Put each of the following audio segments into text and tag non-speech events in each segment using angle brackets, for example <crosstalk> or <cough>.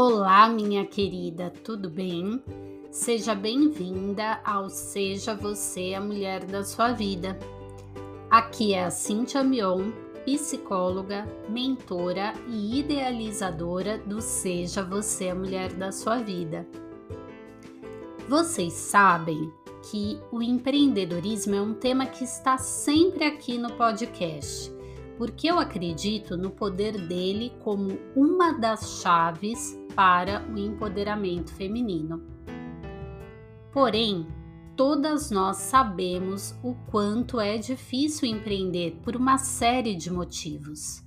Olá, minha querida, tudo bem? Seja bem-vinda ao Seja Você a Mulher da Sua Vida. Aqui é a Cintia Mion, psicóloga, mentora e idealizadora do Seja Você a Mulher da Sua Vida. Vocês sabem que o empreendedorismo é um tema que está sempre aqui no podcast porque eu acredito no poder dele como uma das chaves para o empoderamento feminino. Porém, todas nós sabemos o quanto é difícil empreender por uma série de motivos.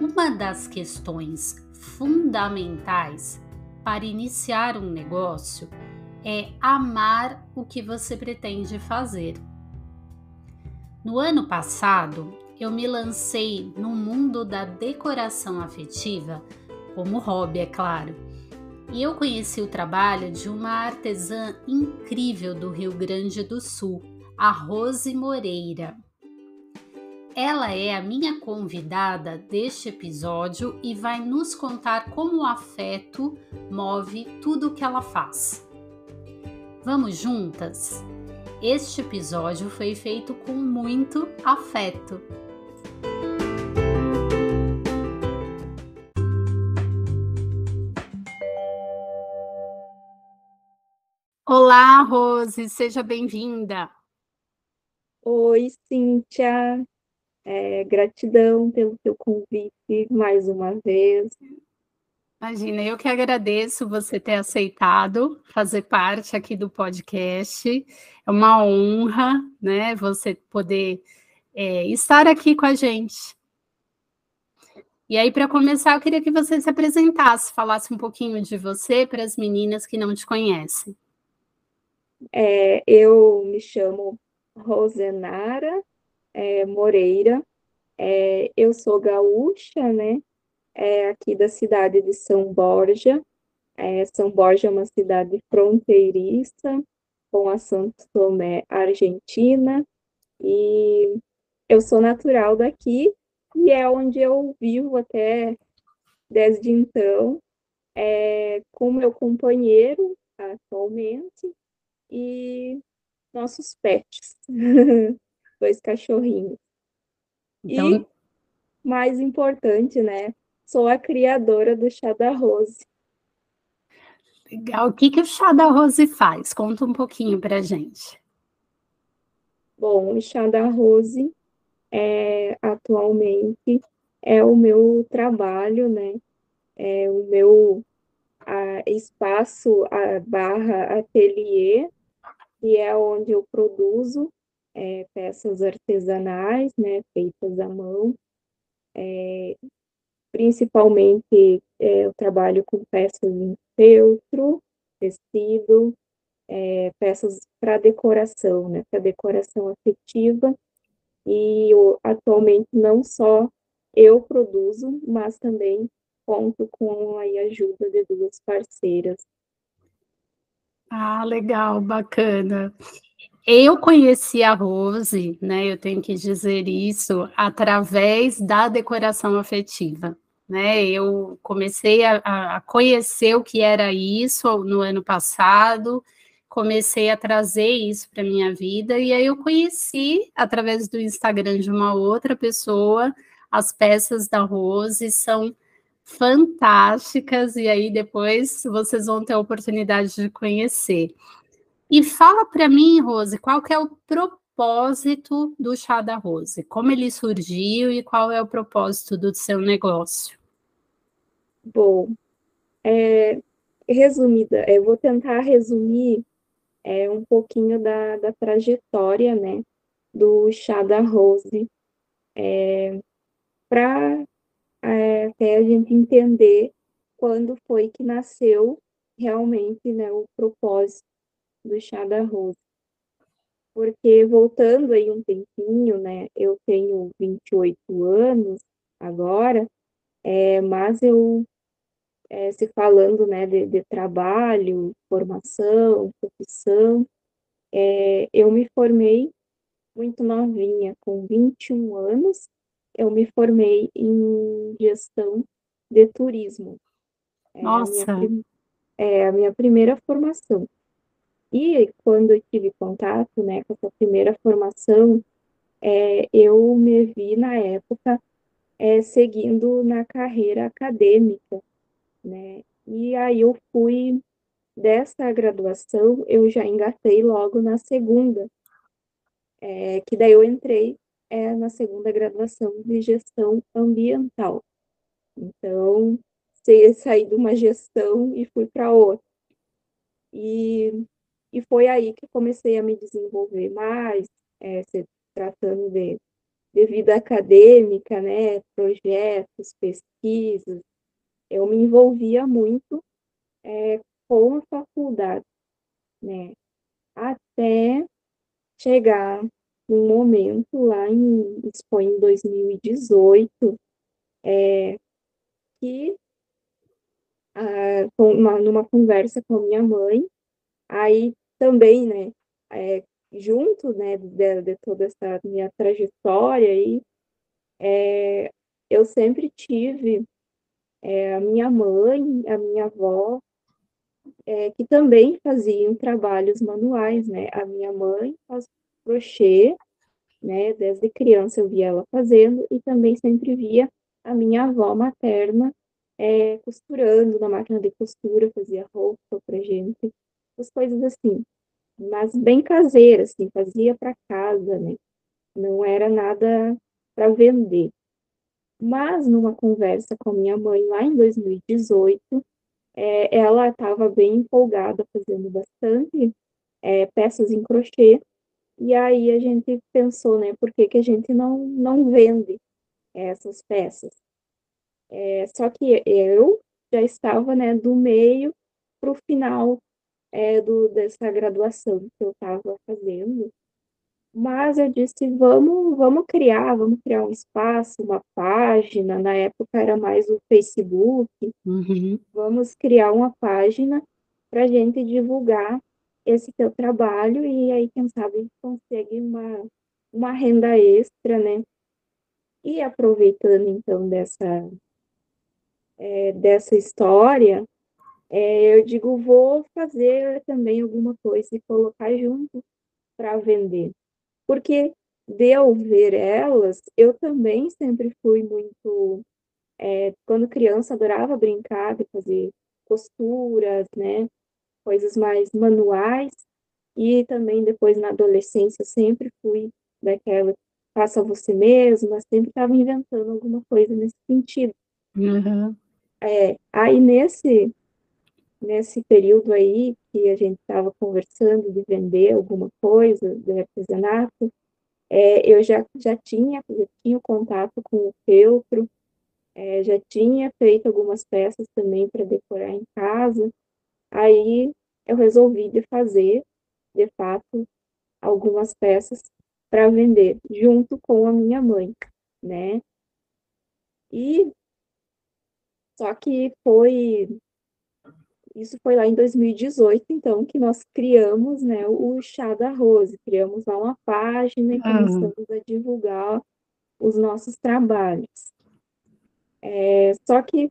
Uma das questões fundamentais para iniciar um negócio é amar o que você pretende fazer. No ano passado, eu me lancei no mundo da decoração afetiva, como hobby, é claro. E eu conheci o trabalho de uma artesã incrível do Rio Grande do Sul, a Rose Moreira. Ela é a minha convidada deste episódio e vai nos contar como o afeto move tudo o que ela faz. Vamos juntas? Este episódio foi feito com muito afeto. Olá, Rose, seja bem-vinda. Oi, Cíntia. É, gratidão pelo seu convite mais uma vez. Imagina, eu que agradeço você ter aceitado fazer parte aqui do podcast. É uma honra, né, você poder é, estar aqui com a gente. E aí, para começar, eu queria que você se apresentasse, falasse um pouquinho de você para as meninas que não te conhecem. É, eu me chamo Rosenara é, Moreira, é, eu sou gaúcha, né? É, aqui da cidade de São Borja. É, São Borja é uma cidade fronteiriça com a Santo Tomé, Argentina, e eu sou natural daqui e é onde eu vivo até desde então, é, com meu companheiro atualmente, e nossos pets, <laughs> dois cachorrinhos. Então... E, mais importante, né? Sou a criadora do chá da Rose. Legal. O que, que o chá da Rose faz? Conta um pouquinho para gente. Bom, o chá da Rose é, atualmente é o meu trabalho, né? É o meu a, espaço a, barra ateliê que é onde eu produzo é, peças artesanais, né, feitas à mão. É, principalmente é, eu trabalho com peças em feltro, tecido, é, peças para decoração, né, para decoração afetiva. E eu, atualmente não só eu produzo, mas também conto com a ajuda de duas parceiras ah, legal, bacana. Eu conheci a Rose, né? Eu tenho que dizer isso através da decoração afetiva, né? Eu comecei a, a conhecer o que era isso no ano passado, comecei a trazer isso para minha vida e aí eu conheci através do Instagram de uma outra pessoa as peças da Rose são fantásticas, e aí depois vocês vão ter a oportunidade de conhecer. E fala para mim, Rose, qual que é o propósito do chá da Rose? Como ele surgiu e qual é o propósito do seu negócio? Bom, é, resumida, eu vou tentar resumir é, um pouquinho da, da trajetória, né, do chá da Rose, é, para é, até a gente entender quando foi que nasceu realmente né, o propósito do chá da rosa. Porque voltando aí um tempinho, né, eu tenho 28 anos agora, é, mas eu, é, se falando né, de, de trabalho, formação, profissão, é, eu me formei muito novinha, com 21 anos, eu me formei em gestão de turismo. Nossa! É a minha primeira formação. E quando eu tive contato, né, com essa primeira formação, é, eu me vi na época é, seguindo na carreira acadêmica, né? E aí eu fui dessa graduação, eu já engatei logo na segunda, é, que daí eu entrei é, na segunda graduação de gestão ambiental. Então, saí de uma gestão e fui para outra. E, e foi aí que comecei a me desenvolver mais, é, se tratando de, de vida acadêmica, né, projetos, pesquisas. Eu me envolvia muito é, com a faculdade, né, até chegar um momento lá em, foi em 2018, é, que ah, uma, numa conversa com minha mãe, aí também, né, é, junto, né, de, de, toda essa minha trajetória aí, é, eu sempre tive é, a minha mãe, a minha avó, é, que também faziam trabalhos manuais, né? A minha mãe faz crochê, né? Desde criança eu via ela fazendo e também sempre via a minha avó materna é, costurando na máquina de costura, fazia roupa pra gente, as coisas assim, mas bem caseira, assim, fazia para casa, né? Não era nada para vender. Mas numa conversa com a minha mãe lá em 2018, é, ela estava bem empolgada, fazendo bastante é, peças em crochê, e aí a gente pensou, né, por que, que a gente não, não vende essas peças? É, só que eu já estava, né, do meio para o final é, do, dessa graduação que eu estava fazendo, mas eu disse, vamos, vamos criar, vamos criar um espaço, uma página, na época era mais o Facebook, uhum. vamos criar uma página para a gente divulgar esse teu trabalho e aí, quem sabe, consegue uma, uma renda extra, né? E aproveitando, então, dessa, é, dessa história, é, eu digo, vou fazer também alguma coisa e colocar junto para vender. Porque de eu ver elas, eu também sempre fui muito, é, quando criança, adorava brincar de fazer costuras, né? Coisas mais manuais. E também depois na adolescência sempre fui daquela faça você mesma, sempre estava inventando alguma coisa nesse sentido. Uhum. É, aí nesse nesse período aí que a gente estava conversando de vender alguma coisa de artesanato, é, eu já, já tinha, já tinha contato com o feltro, é, já tinha feito algumas peças também para decorar em casa, aí eu resolvi de fazer, de fato, algumas peças para vender, junto com a minha mãe, né? E só que foi isso foi lá em 2018, então, que nós criamos né, o Chá da Rose, criamos lá uma página e começamos a divulgar os nossos trabalhos. É, só que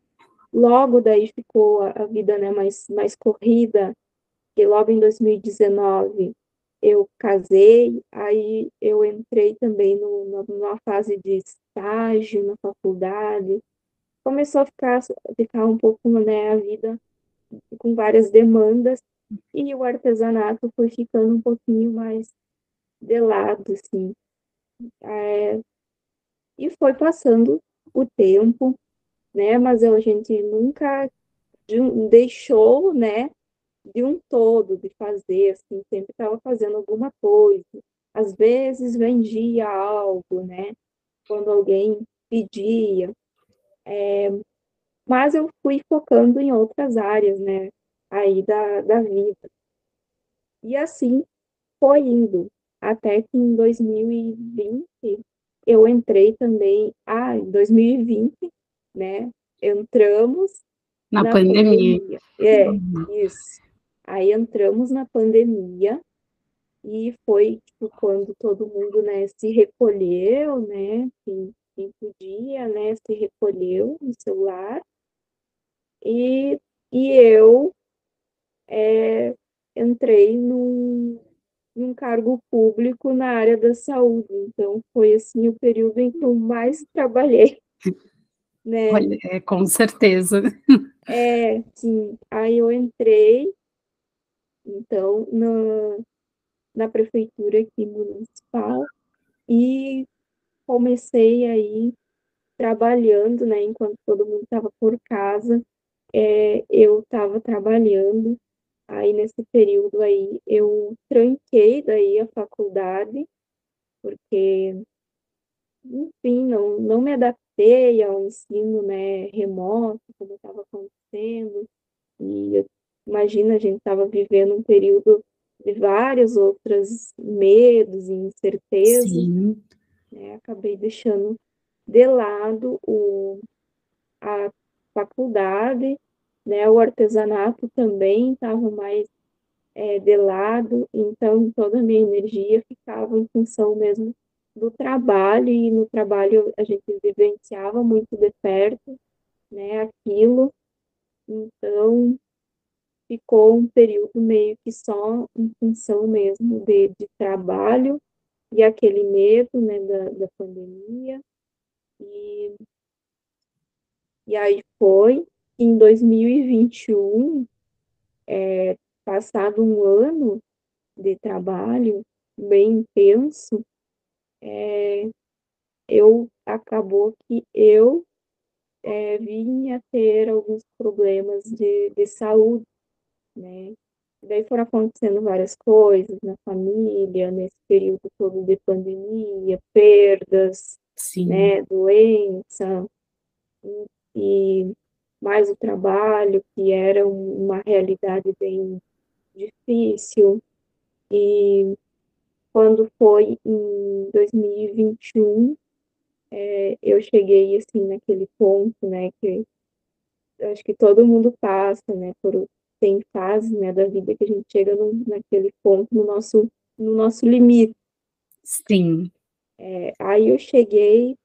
logo daí ficou a vida né, mais, mais corrida, e logo em 2019 eu casei, aí eu entrei também no, numa fase de estágio na faculdade, começou a ficar, ficar um pouco né, a vida com várias demandas e o artesanato foi ficando um pouquinho mais de lado, assim. É, e foi passando o tempo, né? Mas a gente nunca deixou, né? De um todo, de fazer, assim, sempre estava fazendo alguma coisa. Às vezes vendia algo, né? Quando alguém pedia. É, mas eu fui focando em outras áreas, né, aí da, da vida. E assim foi indo, até que em 2020 eu entrei também, ah, em 2020, né, entramos na, na pandemia. pandemia. É, uhum. isso. Aí entramos na pandemia e foi tipo, quando todo mundo, né, se recolheu, né, quem, quem podia, né, se recolheu no celular e e eu é, entrei num, num cargo público na área da saúde. Então, foi assim o período em que eu mais trabalhei. <laughs> Né? Olha, é, com certeza. <laughs> É, sim. Aí eu entrei, então, na, na prefeitura aqui municipal e comecei aí trabalhando, né, enquanto todo mundo estava por casa, é, eu estava trabalhando, aí nesse período aí eu tranquei daí a faculdade, porque, enfim, não, não me adaptei ao ensino, né, remoto, como estava acontecendo, e imagina, a gente estava vivendo um período de vários outros medos e incertezas, Sim. né, acabei deixando de lado o, a faculdade, né, o artesanato também estava mais é, de lado, então toda a minha energia ficava em função mesmo do trabalho, e no trabalho a gente vivenciava muito de perto, né, aquilo, então ficou um período meio que só em função mesmo de, de trabalho e aquele medo, né, da, da pandemia, e, e aí foi em 2021, é, passado um ano de trabalho bem intenso, é, eu acabou que eu é, vinha ter alguns problemas de, de saúde, né? Daí foram acontecendo várias coisas na família, nesse período todo de pandemia, perdas, Sim. né, doença, e, e mais o trabalho, que era uma realidade bem difícil. E quando foi em 2021, é, eu cheguei assim naquele ponto, né, que acho que todo mundo passa, né, por tem fases, né, da vida que a gente chega no, naquele ponto no nosso no nosso limite. Sim. É, aí eu cheguei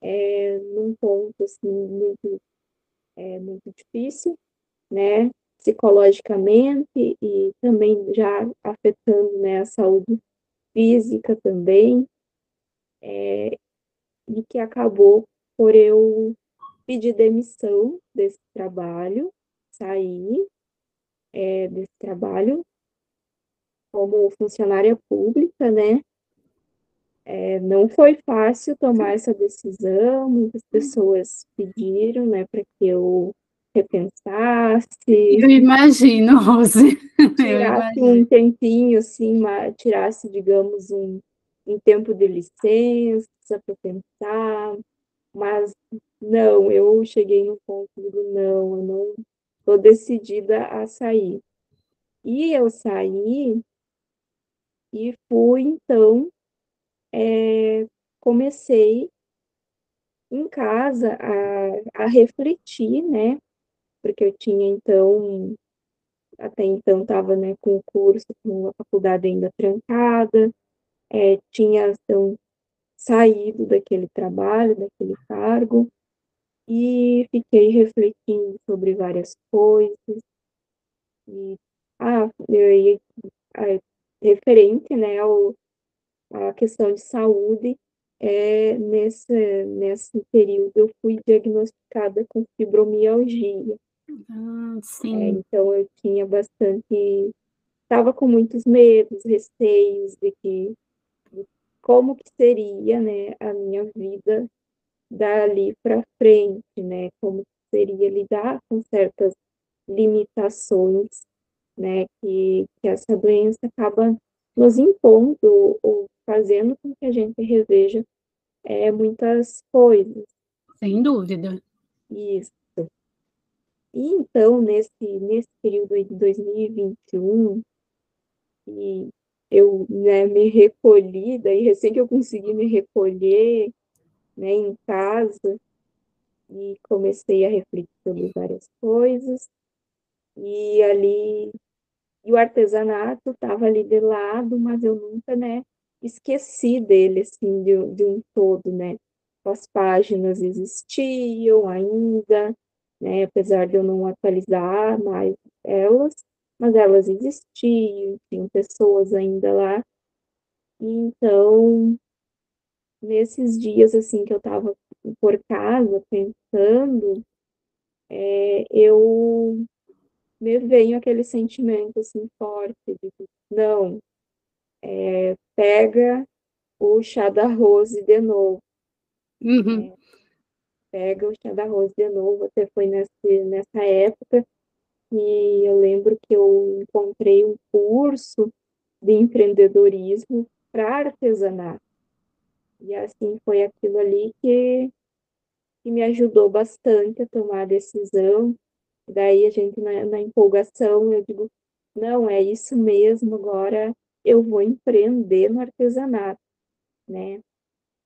é, num ponto assim muito é, muito difícil, né, psicologicamente e também já afetando né, a saúde física também, é, e que acabou por eu pedir demissão desse trabalho, sair é, desse trabalho como funcionária pública, né? É, não foi fácil tomar essa decisão, muitas pessoas pediram, né, para que eu repensasse. Eu imagino, Rose. <laughs> Tirasse um tempinho, assim, uma, tirasse, digamos, um, um tempo de licença para pensar, mas não, eu cheguei no ponto do não, eu não estou decidida a sair. E eu saí e fui, então, é, comecei em casa a, a refletir, né? Porque eu tinha, então, até então estava né, com o curso, com a faculdade ainda trancada, é, tinha então, saído daquele trabalho, daquele cargo, e fiquei refletindo sobre várias coisas, e, ah, eu, é, referente né, ao, à questão de saúde, é, nesse, nesse período eu fui diagnosticada com fibromialgia. Ah, é, então eu tinha bastante, estava com muitos medos, receios de que de como que seria, né, a minha vida dali para frente, né, como seria lidar com certas limitações, né, que, que essa doença acaba nos impondo ou fazendo com que a gente reveja é, muitas coisas. Sem dúvida. Isso. E então, nesse, nesse período de 2021, e eu né, me recolhi, daí recém que eu consegui me recolher né, em casa, e comecei a refletir sobre várias coisas, e ali, e o artesanato estava ali de lado, mas eu nunca, né, esqueci dele, assim, de, de um todo, né, as páginas existiam ainda, né? Apesar de eu não atualizar mais elas, mas elas existiam, tinham pessoas ainda lá. Então, nesses dias assim que eu estava por casa pensando, é, eu me veio aquele sentimento assim forte de não, é, pega o chá da Rose de novo. Uhum. É, pega o chá da Rose de novo. Até foi nessa época que eu lembro que eu encontrei um curso de empreendedorismo para artesanato. E assim foi aquilo ali que, que me ajudou bastante a tomar a decisão. Daí a gente, na, na empolgação, eu digo, não, é isso mesmo, agora eu vou empreender no artesanato, né?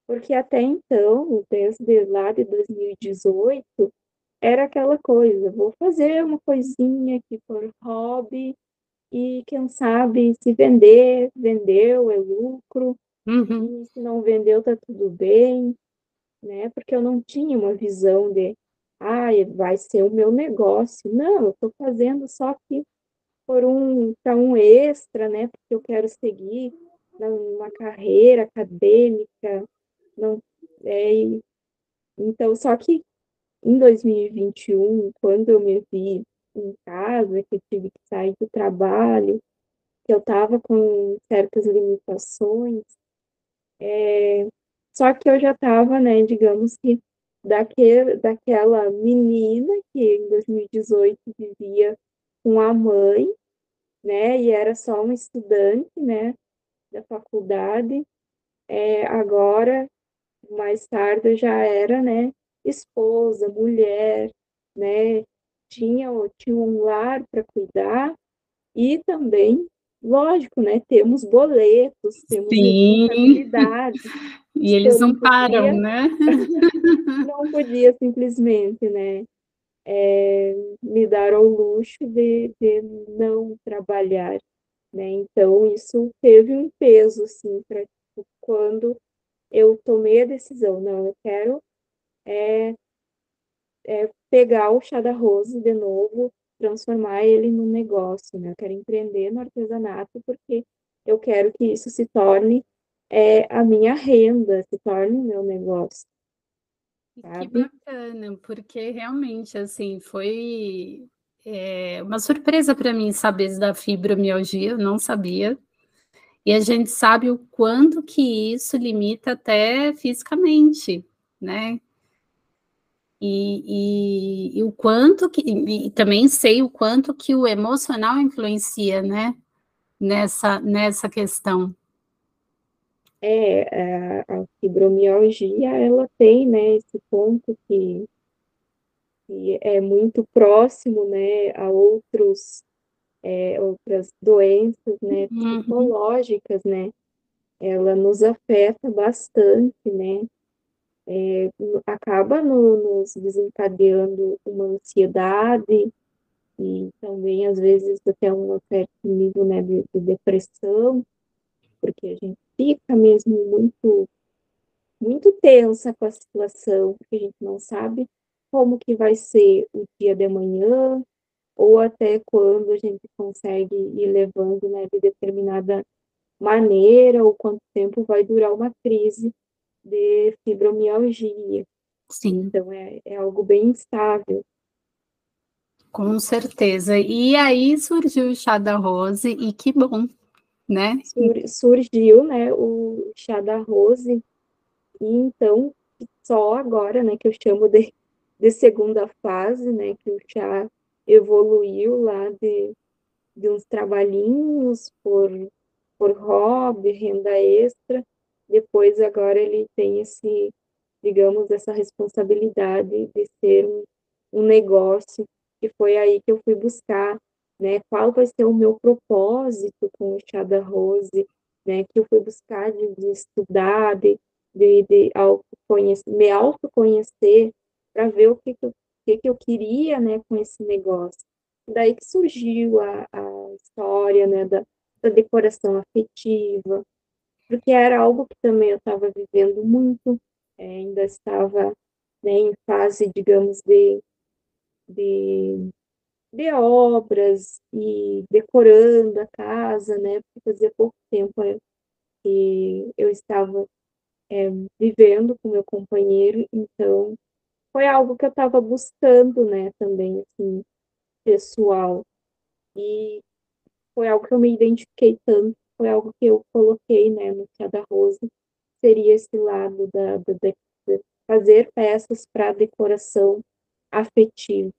Porque até então, desde lá de 2018, era aquela coisa, vou fazer uma coisinha aqui por hobby e quem sabe se vender, vendeu, é lucro, Uhum. e se não vendeu, tá tudo bem, né? Porque eu não tinha uma visão de, ah, vai ser o meu negócio. Não, eu estou fazendo só que por um, para um extra, né? Porque eu quero seguir numa carreira acadêmica, não, é, então, só que em 2021, quando eu me vi em casa, que eu tive que sair do trabalho, que eu estava com certas limitações, é, só que eu já estava, né, digamos que daquele, daquela menina que em 2018 vivia com a mãe, né, e era só uma estudante, né, da faculdade, é, agora, mais tarde, eu já era, né, esposa, mulher, né, tinha, tinha um lar para cuidar e também Lógico, né? Temos boletos, temos Sim. responsabilidades. <laughs> E eles não, não param, podia, né? <laughs> não podia simplesmente, né? É, me dar ao luxo de, de não trabalhar, né? Então isso teve um peso, assim, para quando eu tomei a decisão, não, eu quero é, é, pegar o chá da rose de novo, transformar ele num negócio, né? Eu quero empreender no artesanato porque eu quero que isso se torne é, a minha renda, se torne o meu negócio. Sabe? Que bacana, porque realmente, assim, foi é, uma surpresa para mim saber da fibromialgia, eu não sabia. E a gente sabe o quanto que isso limita até fisicamente, né? E, e, e, o quanto que e também sei o quanto que o emocional influencia, né, nessa nessa questão. É, a, a fibromialgia ela tem, né, esse ponto que, que é muito próximo, né, a outros é, outras doenças, né, uhum. psicológicas, né, ela nos afeta bastante, né, é, acaba no, nos desencadeando uma ansiedade e também, às vezes, até um certo nível né, de, de depressão, porque a gente fica mesmo muito, muito tensa com a situação, porque a gente não sabe como que vai ser o dia de amanhã, ou até quando a gente consegue ir levando né, de determinada maneira, ou quanto tempo vai durar uma crise de fibromialgia. Sim. Então é, é algo bem instável. Com certeza. E aí surgiu o chá da rose e que bom, né? Sur, surgiu, né, o chá da rose e então só agora, né, que eu chamo de, de segunda fase, né, que o chá evoluiu lá de, de uns trabalhinhos por, por hobby, renda extra, depois agora ele tem esse, digamos, essa responsabilidade de ser um, um negócio, que foi aí que eu fui buscar, né, qual vai ser o meu propósito com o chá da rose, né, que eu fui buscar de, de estudar, de, de, de autoconhecer, me autoconhecer, para ver o que, que, eu, que, que eu queria, né, com esse negócio. Daí que surgiu a, a história, né, da, da decoração afetiva, porque era algo que também eu estava vivendo muito, é, ainda estava né, em fase, digamos, de, de, de obras e decorando a casa, né? Porque fazia pouco tempo é, que eu estava é, vivendo com meu companheiro, então foi algo que eu estava buscando, né, também, assim, pessoal. E foi algo que eu me identifiquei tanto, foi algo que eu coloquei, né, no Tia da Rose, seria esse lado da, da, de fazer peças para decoração afetiva.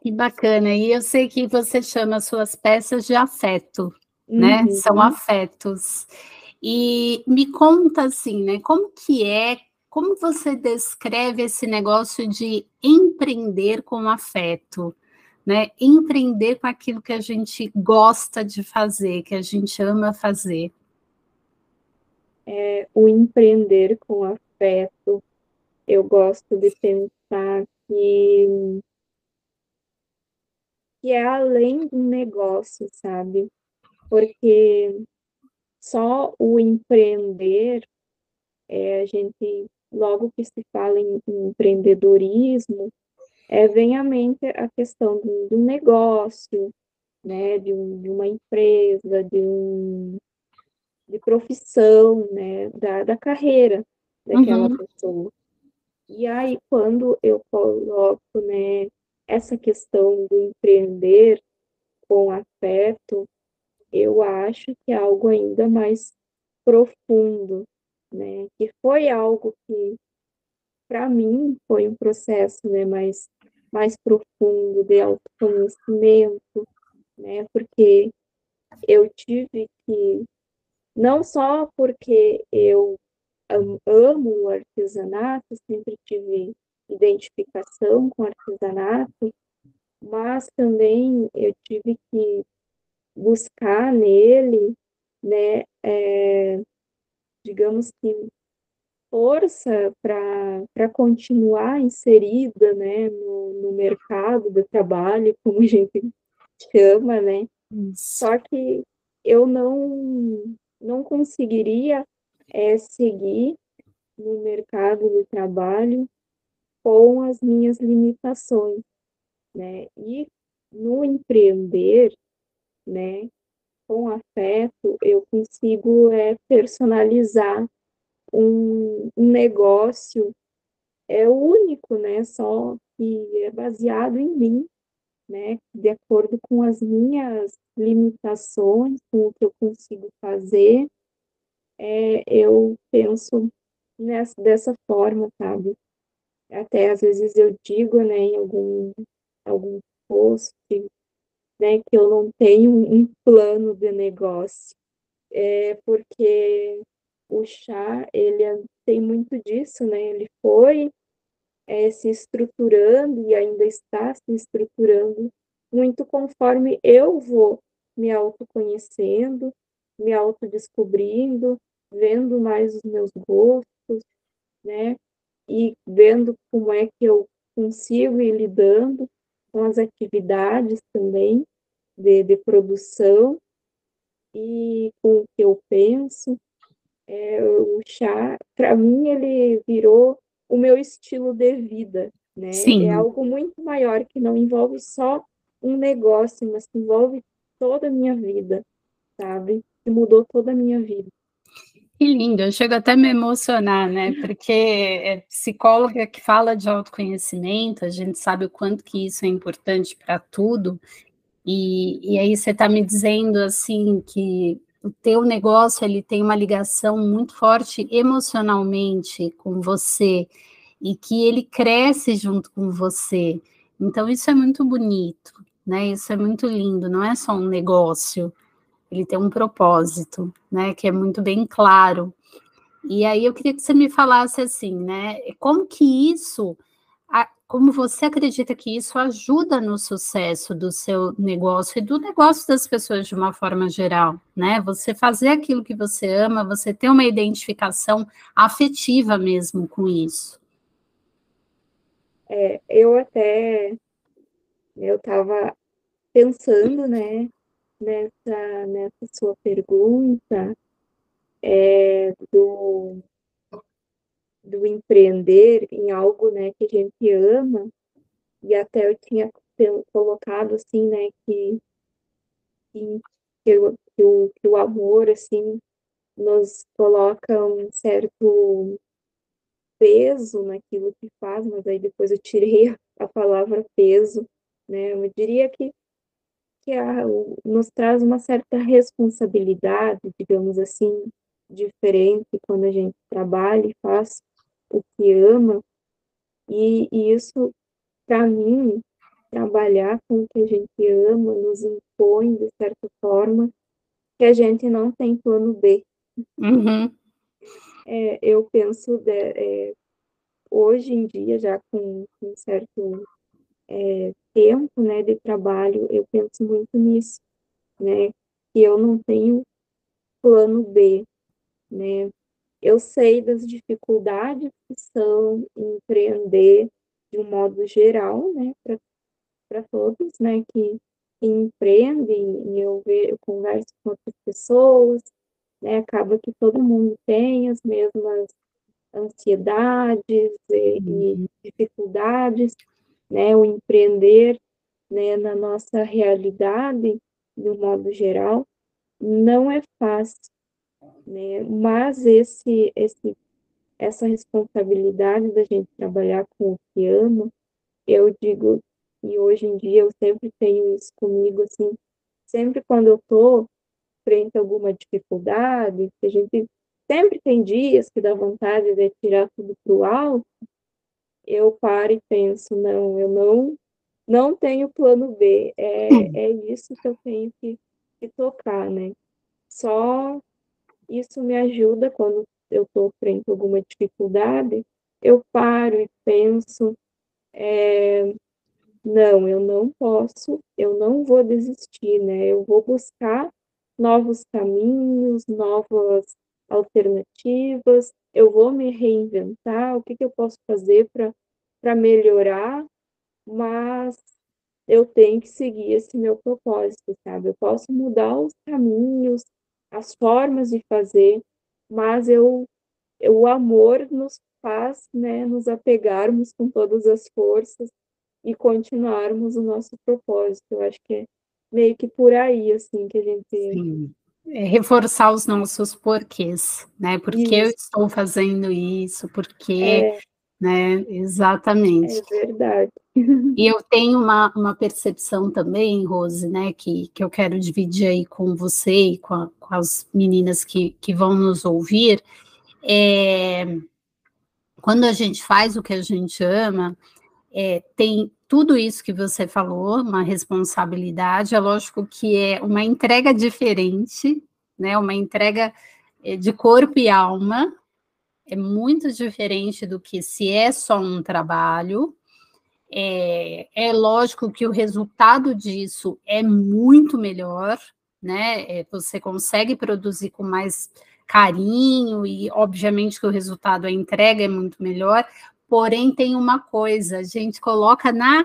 Que bacana. E eu sei que você chama suas peças de afeto, né? uhum. né? São afetos. E me conta assim, né? Como que é como você descreve esse negócio de empreender com afeto? Né? Empreender com aquilo que a gente gosta de fazer, que a gente ama fazer. É, o empreender com afeto, eu gosto de pensar que, que é além do negócio, sabe? Porque só o empreender, é, a gente logo que se fala em, em empreendedorismo, é, vem à mente a questão do, do negócio, né, de, um, de, uma empresa, de, um, de profissão, né, da, da carreira daquela uhum. pessoa. E aí, quando eu coloco né, essa questão do empreender com afeto, eu acho que é algo ainda mais profundo, né? Que foi algo que, para mim, foi um processo, né, mais, mais profundo de autoconhecimento, né? Porque eu tive que, não só porque eu amo o artesanato, sempre tive identificação com o artesanato, mas também eu tive que buscar nele, né, é, digamos que, força para continuar inserida né, no, no mercado do trabalho, <laughs> como a gente chama, né? Só que eu não, não conseguiria é, seguir no mercado do trabalho com as minhas limitações, né? E no empreender, né, com afeto, eu consigo é, personalizar um, um negócio é único, né? Só que é baseado em mim, né? De acordo com as minhas limitações, com o que eu consigo fazer, é, eu penso nessa, dessa forma, sabe? Até às vezes eu digo, né, em algum, algum post, né, que eu não tenho um plano de negócio, é porque o chá, ele é, tem muito disso, né, ele foi é, se estruturando e ainda está se estruturando muito conforme eu vou me autoconhecendo, me autodescobrindo, vendo mais os meus gostos, né, e vendo como é que eu consigo ir lidando com as atividades também, de, de produção e com o que eu penso. É, o chá, para mim, ele virou o meu estilo de vida, né? É Sim. É algo muito maior que não envolve só um negócio, mas que envolve toda a minha vida, sabe? Que mudou toda a minha vida. Que lindo, eu chego até a me emocionar, né? Porque é psicóloga que fala de autoconhecimento, a gente sabe o quanto que isso é importante para tudo, e, e aí você está me dizendo assim que o teu negócio ele tem uma ligação muito forte emocionalmente com você e que ele cresce junto com você. Então isso é muito bonito, né? Isso é muito lindo, não é só um negócio, ele tem um propósito, né? Que é muito bem claro. E aí eu queria que você me falasse assim, né? Como que isso como você acredita que isso ajuda no sucesso do seu negócio e do negócio das pessoas de uma forma geral, né? Você fazer aquilo que você ama, você ter uma identificação afetiva mesmo com isso. É, eu até eu estava pensando, né, nessa, nessa sua pergunta é, do do empreender em algo né, que a gente ama, e até eu tinha colocado assim, né, que, que, que, o, que o amor, assim, nos coloca um certo peso naquilo que faz, mas aí depois eu tirei <laughs> a palavra peso, né? Eu diria que, que a, nos traz uma certa responsabilidade, digamos assim, diferente quando a gente trabalha e faz o que ama, e, e isso, para mim, trabalhar com o que a gente ama nos impõe, de certa forma, que a gente não tem plano B. Uhum. É, eu penso, de, é, hoje em dia, já com, um certo é, tempo né, de trabalho, eu penso muito nisso, né, que eu não tenho plano B, né, eu sei das dificuldades que são empreender de um modo geral, né, para todos, né, que, que empreendem, e eu, ve, eu converso com outras pessoas, né, acaba que todo mundo tem as mesmas ansiedades e, uhum. e dificuldades, né, o empreender, né, na nossa realidade, de um modo geral, não é fácil, né? Mas esse, esse, essa responsabilidade da gente trabalhar com o que ama, eu digo, e hoje em dia eu sempre tenho isso comigo, assim, sempre quando eu estou frente a alguma dificuldade, que a gente sempre tem dias que dá vontade de tirar tudo para o alto, eu paro e penso, não, eu não não tenho plano B, é, é isso que eu tenho que, que tocar, né? Só isso me ajuda quando eu estou frente a alguma dificuldade, eu paro e penso, é, não, eu não posso, eu não vou desistir, né? Eu vou buscar novos caminhos, novas alternativas, eu vou me reinventar, o que, que eu posso fazer para melhorar, mas eu tenho que seguir esse meu propósito, sabe? Eu posso mudar os caminhos, as formas de fazer, mas eu, eu o amor nos faz, né, nos apegarmos com todas as forças e continuarmos o nosso propósito. Eu acho que é meio que por aí, assim, que a gente... Sim. É reforçar os nossos porquês, né? Por que eu estou fazendo isso? Por que... É. Né? Exatamente. É verdade. <laughs> E eu tenho uma, uma percepção também, Rose, né, que, que eu quero dividir aí com você e com, a, com as meninas que, que vão nos ouvir. É, quando a gente faz o que a gente ama, é, tem tudo isso que você falou, uma responsabilidade, é lógico que é uma entrega diferente, né, uma entrega é, de corpo e alma, é muito diferente do que se é só um trabalho, é, é lógico que o resultado disso é muito melhor, né? É, você consegue produzir com mais carinho e, obviamente, que o resultado, a entrega é muito melhor. Porém, tem uma coisa, a gente coloca na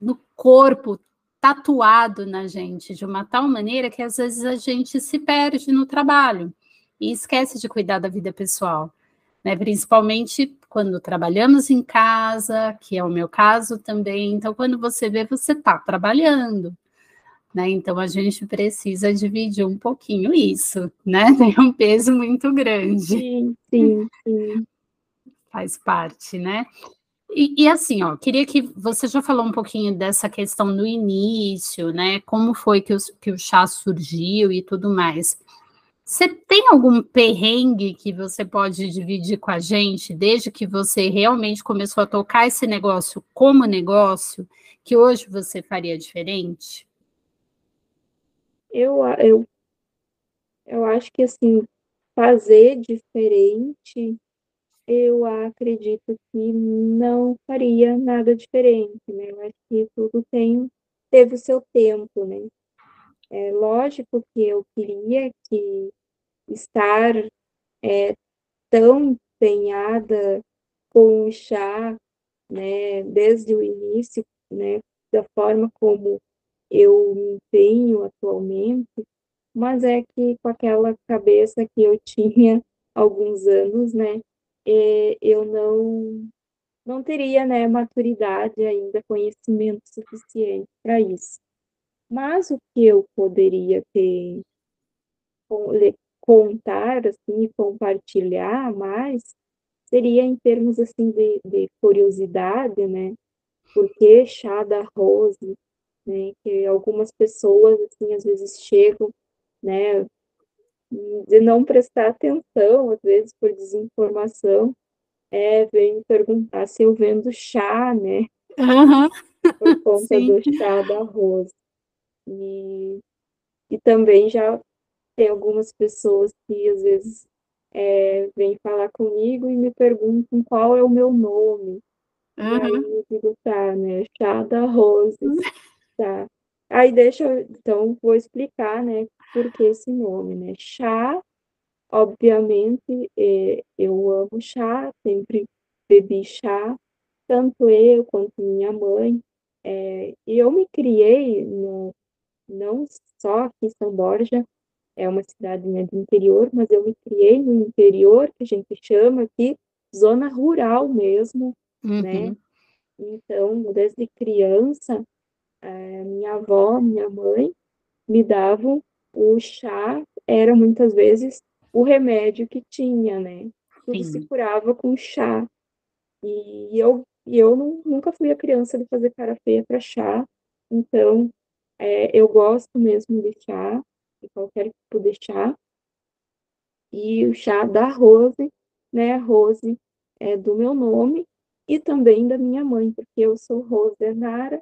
no corpo tatuado na gente de uma tal maneira que às vezes a gente se perde no trabalho e esquece de cuidar da vida pessoal né? Principalmente quando trabalhamos em casa, que é o meu caso também. Então, quando você vê, você está trabalhando. Né? Então a gente precisa dividir um pouquinho isso, né? <laughs> Tem um peso muito grande. Sim, sim, sim. Faz parte, né? E, e, assim, ó, queria que você já falou um pouquinho dessa questão no início, né? Como foi que, os, que o chá surgiu e tudo mais. Você tem algum perrengue que você pode dividir com a gente, desde que você realmente começou a tocar esse negócio como negócio, que hoje você faria diferente? Eu, eu, eu acho que, assim, fazer diferente, eu acredito que não faria nada diferente, né? Eu acho que tudo tem, teve o seu tempo, né? É lógico que eu queria que estar é, tão empenhada com o chá, né, desde o início, né, da forma como eu me empenho atualmente, mas é que com aquela cabeça que eu <laughs> tinha alguns anos, né, é, eu não não teria, né, maturidade ainda, conhecimento suficiente para isso. Mas o que eu poderia ter contar assim compartilhar mais seria em termos assim de, de curiosidade, né? Porque chá da rose, né? Que algumas pessoas assim às vezes chegam, né? De não prestar atenção, às vezes por desinformação, é, vem perguntar se eu vendo chá, né? Uhum. Por conta <laughs> Sim. do chá da rose. E, e também já tem algumas pessoas que às vezes é, vêm falar comigo e me perguntam qual é o meu nome. Uhum. E aí eu digo, tá, né? Chá da Rose. <laughs> Tá. Aí deixa eu, então, vou explicar, né, por que esse nome, né? Chá, obviamente, é, eu amo chá, sempre bebi chá, tanto eu quanto minha mãe. É, e eu me criei no, não só aqui em São Borja, é uma cidade né, do interior, mas eu me criei no interior, que a gente chama aqui zona rural mesmo, né? uhum. né? Então, desde criança, é, minha avó, minha mãe me davam o chá, era muitas vezes o remédio que tinha, né? Tudo Sim. se curava com chá. E eu, eu não, nunca fui a criança de fazer cara feia para chá, então é, eu gosto mesmo de chá, qualquer tipo de chá. E o chá da Rose, né? Rose é do meu nome e também da minha mãe, porque eu sou Rosenara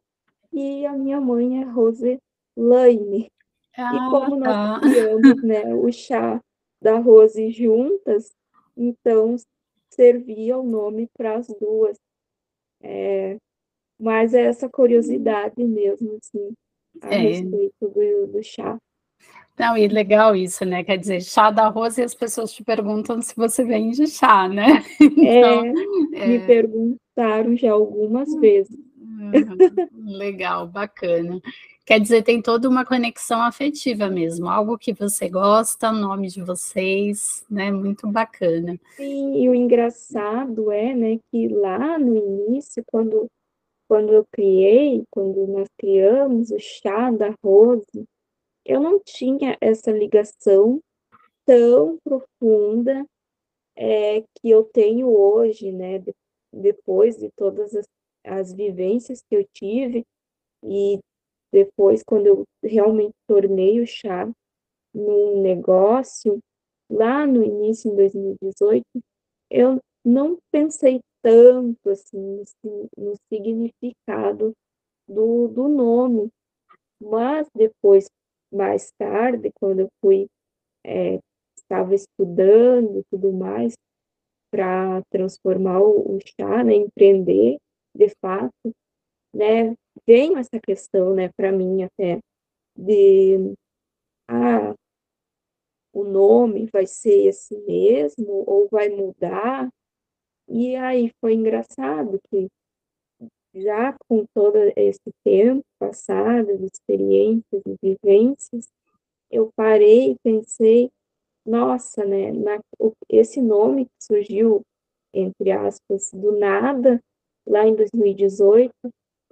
e a minha mãe é Rose Laine. Ah, e como nós tá. criamos né, <laughs> o chá da Rose juntas, então servia o nome para as duas. É, mas é essa curiosidade mesmo, assim, a é. respeito do, do chá. Não, e legal isso, né? Quer dizer, chá da rosa e as pessoas te perguntam se você vende chá, né? <laughs> Então, é, me é... perguntaram já algumas vezes. Uhum, legal, bacana. Quer dizer, tem toda uma conexão afetiva mesmo, algo que você gosta, nome de vocês, né? Muito bacana. Sim, e o engraçado é, né, que lá no início, quando, quando eu criei, quando nós criamos o chá da Rose, eu não tinha essa ligação tão profunda é, que eu tenho hoje, né? De, depois de todas as, as vivências que eu tive e depois quando eu realmente tornei o chá num negócio, lá no início, em 2018, eu não pensei tanto assim no, significado do, do nome, mas depois mais tarde, quando eu fui, é, estava estudando tudo mais, para transformar o, o chá, né, empreender, de fato, né, veio essa questão, né, para mim até, de, ah, o nome vai ser esse mesmo, ou vai mudar, e aí foi engraçado que já com todo esse tempo passado, de experiências e vivências, eu parei e pensei, nossa, né, na, esse nome que surgiu, entre aspas, do nada, lá em 2018,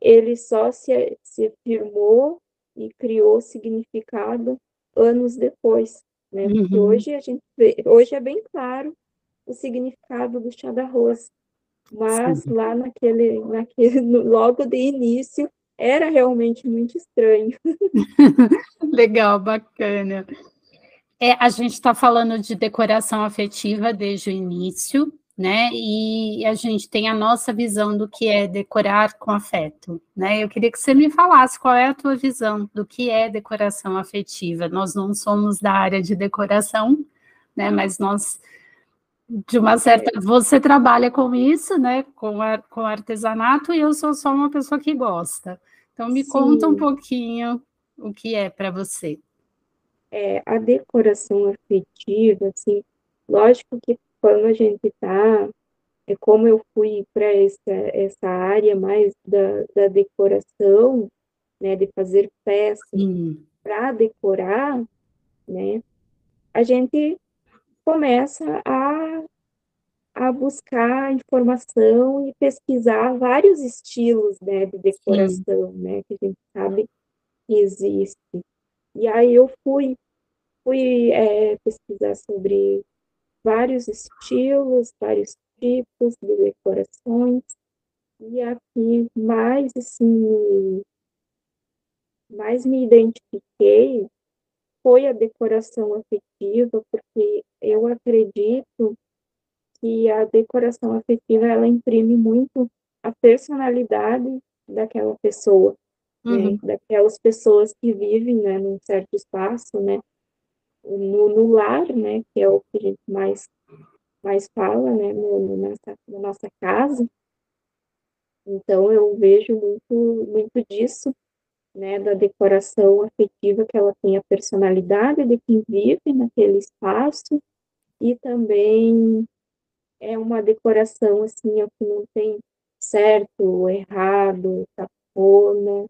ele só se, se firmou e criou significado anos depois, né? Uhum. hoje a gente vê, hoje é bem claro o significado do chá da roça, mas Sim. lá naquele, naquele, logo de início, era realmente muito estranho. <laughs> Legal, bacana. É, a gente está falando de decoração afetiva desde o início, né? E a gente tem a nossa visão do que é decorar com afeto, né? Eu queria que você me falasse qual é a tua visão do que é decoração afetiva. Nós não somos da área de decoração, né? Mas nós de uma certa. É. Você trabalha com isso, né? Com, a, com artesanato, e eu sou só uma pessoa que gosta. Então, me Sim. conta um pouquinho o que é para você. É, a decoração afetiva, assim, lógico que quando a gente está, é como eu fui para essa, essa área mais da, da decoração, né, de fazer peças para decorar, né, a gente começa a, a buscar informação e pesquisar vários estilos né, de decoração, Sim. né, que a gente sabe que existe. E aí eu fui, fui é, pesquisar sobre vários estilos, vários tipos de decorações, e aqui mais assim, mais me identifiquei foi a decoração afetiva, porque eu acredito que a decoração afetiva ela imprime muito a personalidade daquela pessoa, né, uhum. né? daquelas pessoas que vivem né, num certo espaço, né? No, no, lar, né? Que é o que a gente mais, mais fala, né? No, nossa, na nossa casa. Então, eu vejo muito, muito disso, né? Da decoração afetiva, que ela tem a personalidade de quem vive naquele espaço e também é uma decoração assim que não tem certo, errado, tapona.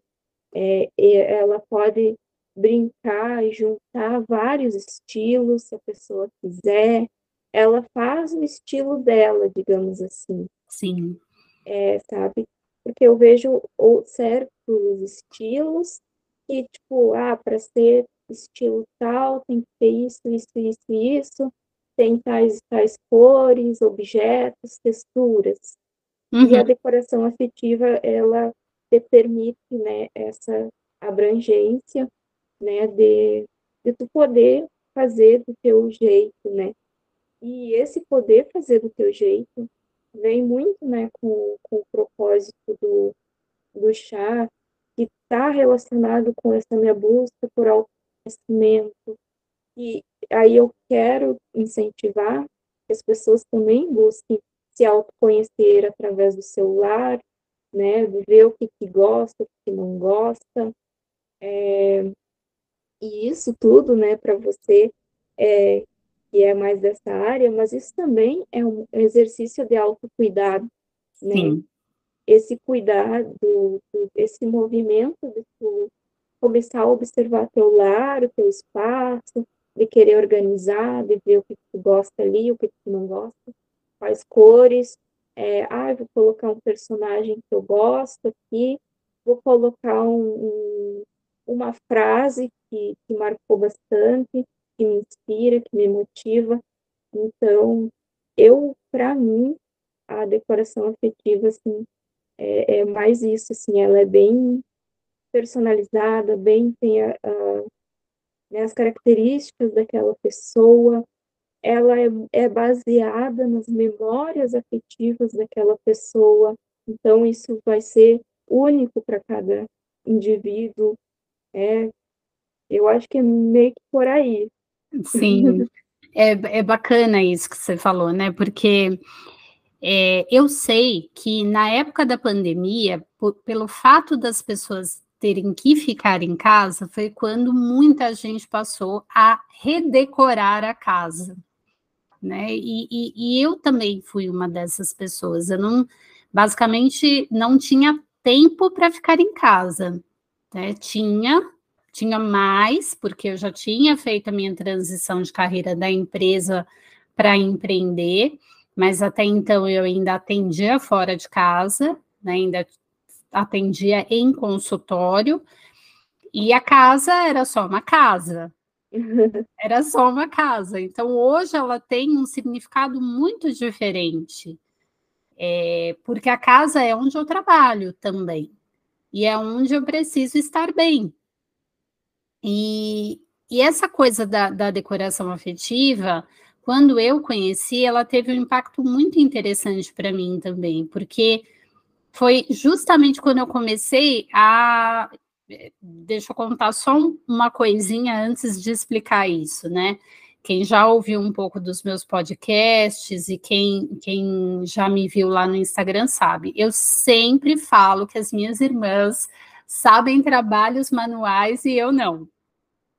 É, ela pode brincar e juntar vários estilos, se a pessoa quiser. Ela faz o estilo dela, digamos assim. Sim. É, sabe? Porque eu vejo certos estilos que, tipo, ah, para ser estilo tal, tem que ter isso, isso, isso, isso tem tais, tais cores, objetos, texturas. Uhum. E a uhum. decoração afetiva, ela te permite, né, essa abrangência, né, de, de tu poder fazer do teu jeito, né. E esse poder fazer do teu jeito vem muito, né, com, com o propósito do, do chá, que está relacionado com essa minha busca por autoconhecimento, e aí eu quero incentivar que as pessoas também busquem se autoconhecer através do celular, né, ver o que, que gosta, o que não gosta, é, e isso tudo, né, para você é, que é mais dessa área, mas isso também é um exercício de autocuidado, né? Sim. Esse cuidado, esse movimento de tu começar a observar teu lar, o teu espaço, de querer organizar, de ver o que tu gosta ali, o que tu não gosta, quais cores, é, ah, vou colocar um personagem que eu gosto aqui, vou colocar um, um, uma frase que, que marcou bastante, que me inspira, que me motiva. Então, eu, para mim, a decoração afetiva, assim, é, é, mais isso, assim, ela é bem personalizada, bem, tem a, a né, as características daquela pessoa, ela é, é baseada nas memórias afetivas daquela pessoa, então isso vai ser único para cada indivíduo, é, eu acho que é meio que por aí. Sim, é, é bacana isso que você falou, né, porque é, eu sei que na época da pandemia, por, pelo fato das pessoas terem que ficar em casa foi quando muita gente passou a redecorar a casa, né? E, e, e, eu também fui uma dessas pessoas. Eu não, basicamente, não tinha tempo para ficar em casa, né? Tinha, tinha mais, porque eu já tinha feito a minha transição de carreira da empresa para empreender, mas até então eu ainda atendia fora de casa, né? ainda atendia em consultório e a casa era só uma casa. <laughs> Era só uma casa. Então, hoje ela tem um significado muito diferente, é, porque a casa é onde eu trabalho também, e é onde eu preciso estar bem. E, e essa coisa da, da decoração afetiva, quando eu conheci, ela teve um impacto muito interessante para mim também, porque foi justamente quando eu comecei a. Deixa eu contar só uma coisinha antes de explicar isso, né? Quem já ouviu um pouco dos meus podcasts e quem, quem já me viu lá no Instagram sabe, eu sempre falo que as minhas irmãs sabem trabalhos manuais e eu não.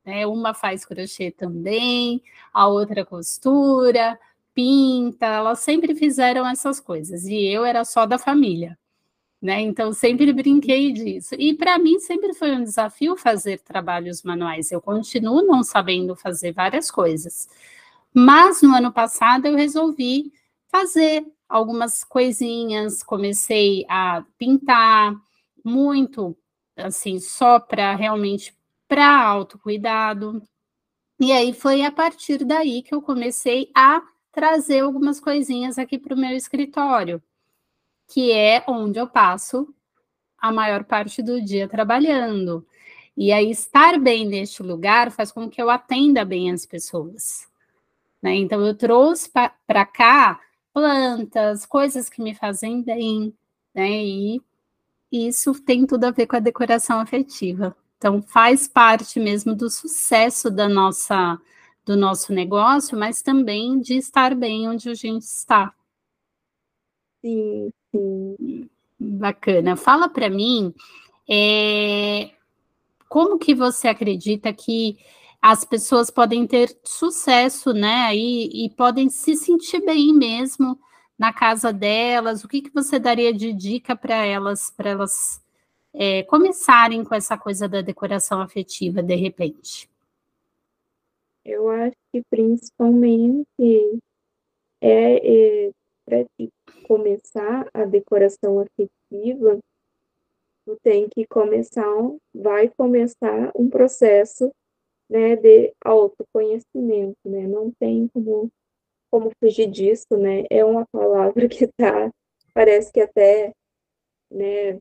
Né? Uma faz crochê também, a outra costura, pinta, elas sempre fizeram essas coisas e eu era só da família né? Então sempre brinquei disso. E para mim sempre foi um desafio fazer trabalhos manuais. Eu continuo não sabendo fazer várias coisas. Mas no ano passado eu resolvi fazer algumas coisinhas, comecei a pintar muito, assim, só para realmente para autocuidado. E aí foi a partir daí que eu comecei a trazer algumas coisinhas aqui para o meu escritório, que é onde eu passo a maior parte do dia trabalhando. E aí estar bem neste lugar faz com que eu atenda bem as pessoas. Né? Então eu trouxe para cá plantas, coisas que me fazem bem, né? E isso tem tudo a ver com a decoração afetiva. Então faz parte mesmo do sucesso da nossa do nosso negócio, mas também de estar bem onde a gente está. Sim, sim. Bacana. Fala para mim, é, como que você acredita que as pessoas podem ter sucesso, né? E, e podem se sentir bem mesmo na casa delas. O que, que você daria de dica para elas, para elas é, começarem com essa coisa da decoração afetiva de repente? Eu acho que principalmente é, é para começar a decoração afetiva, tu tem que começar, vai começar um processo né, de autoconhecimento, né? Não tem como, como fugir disso, né? É uma palavra que tá, parece que até, né,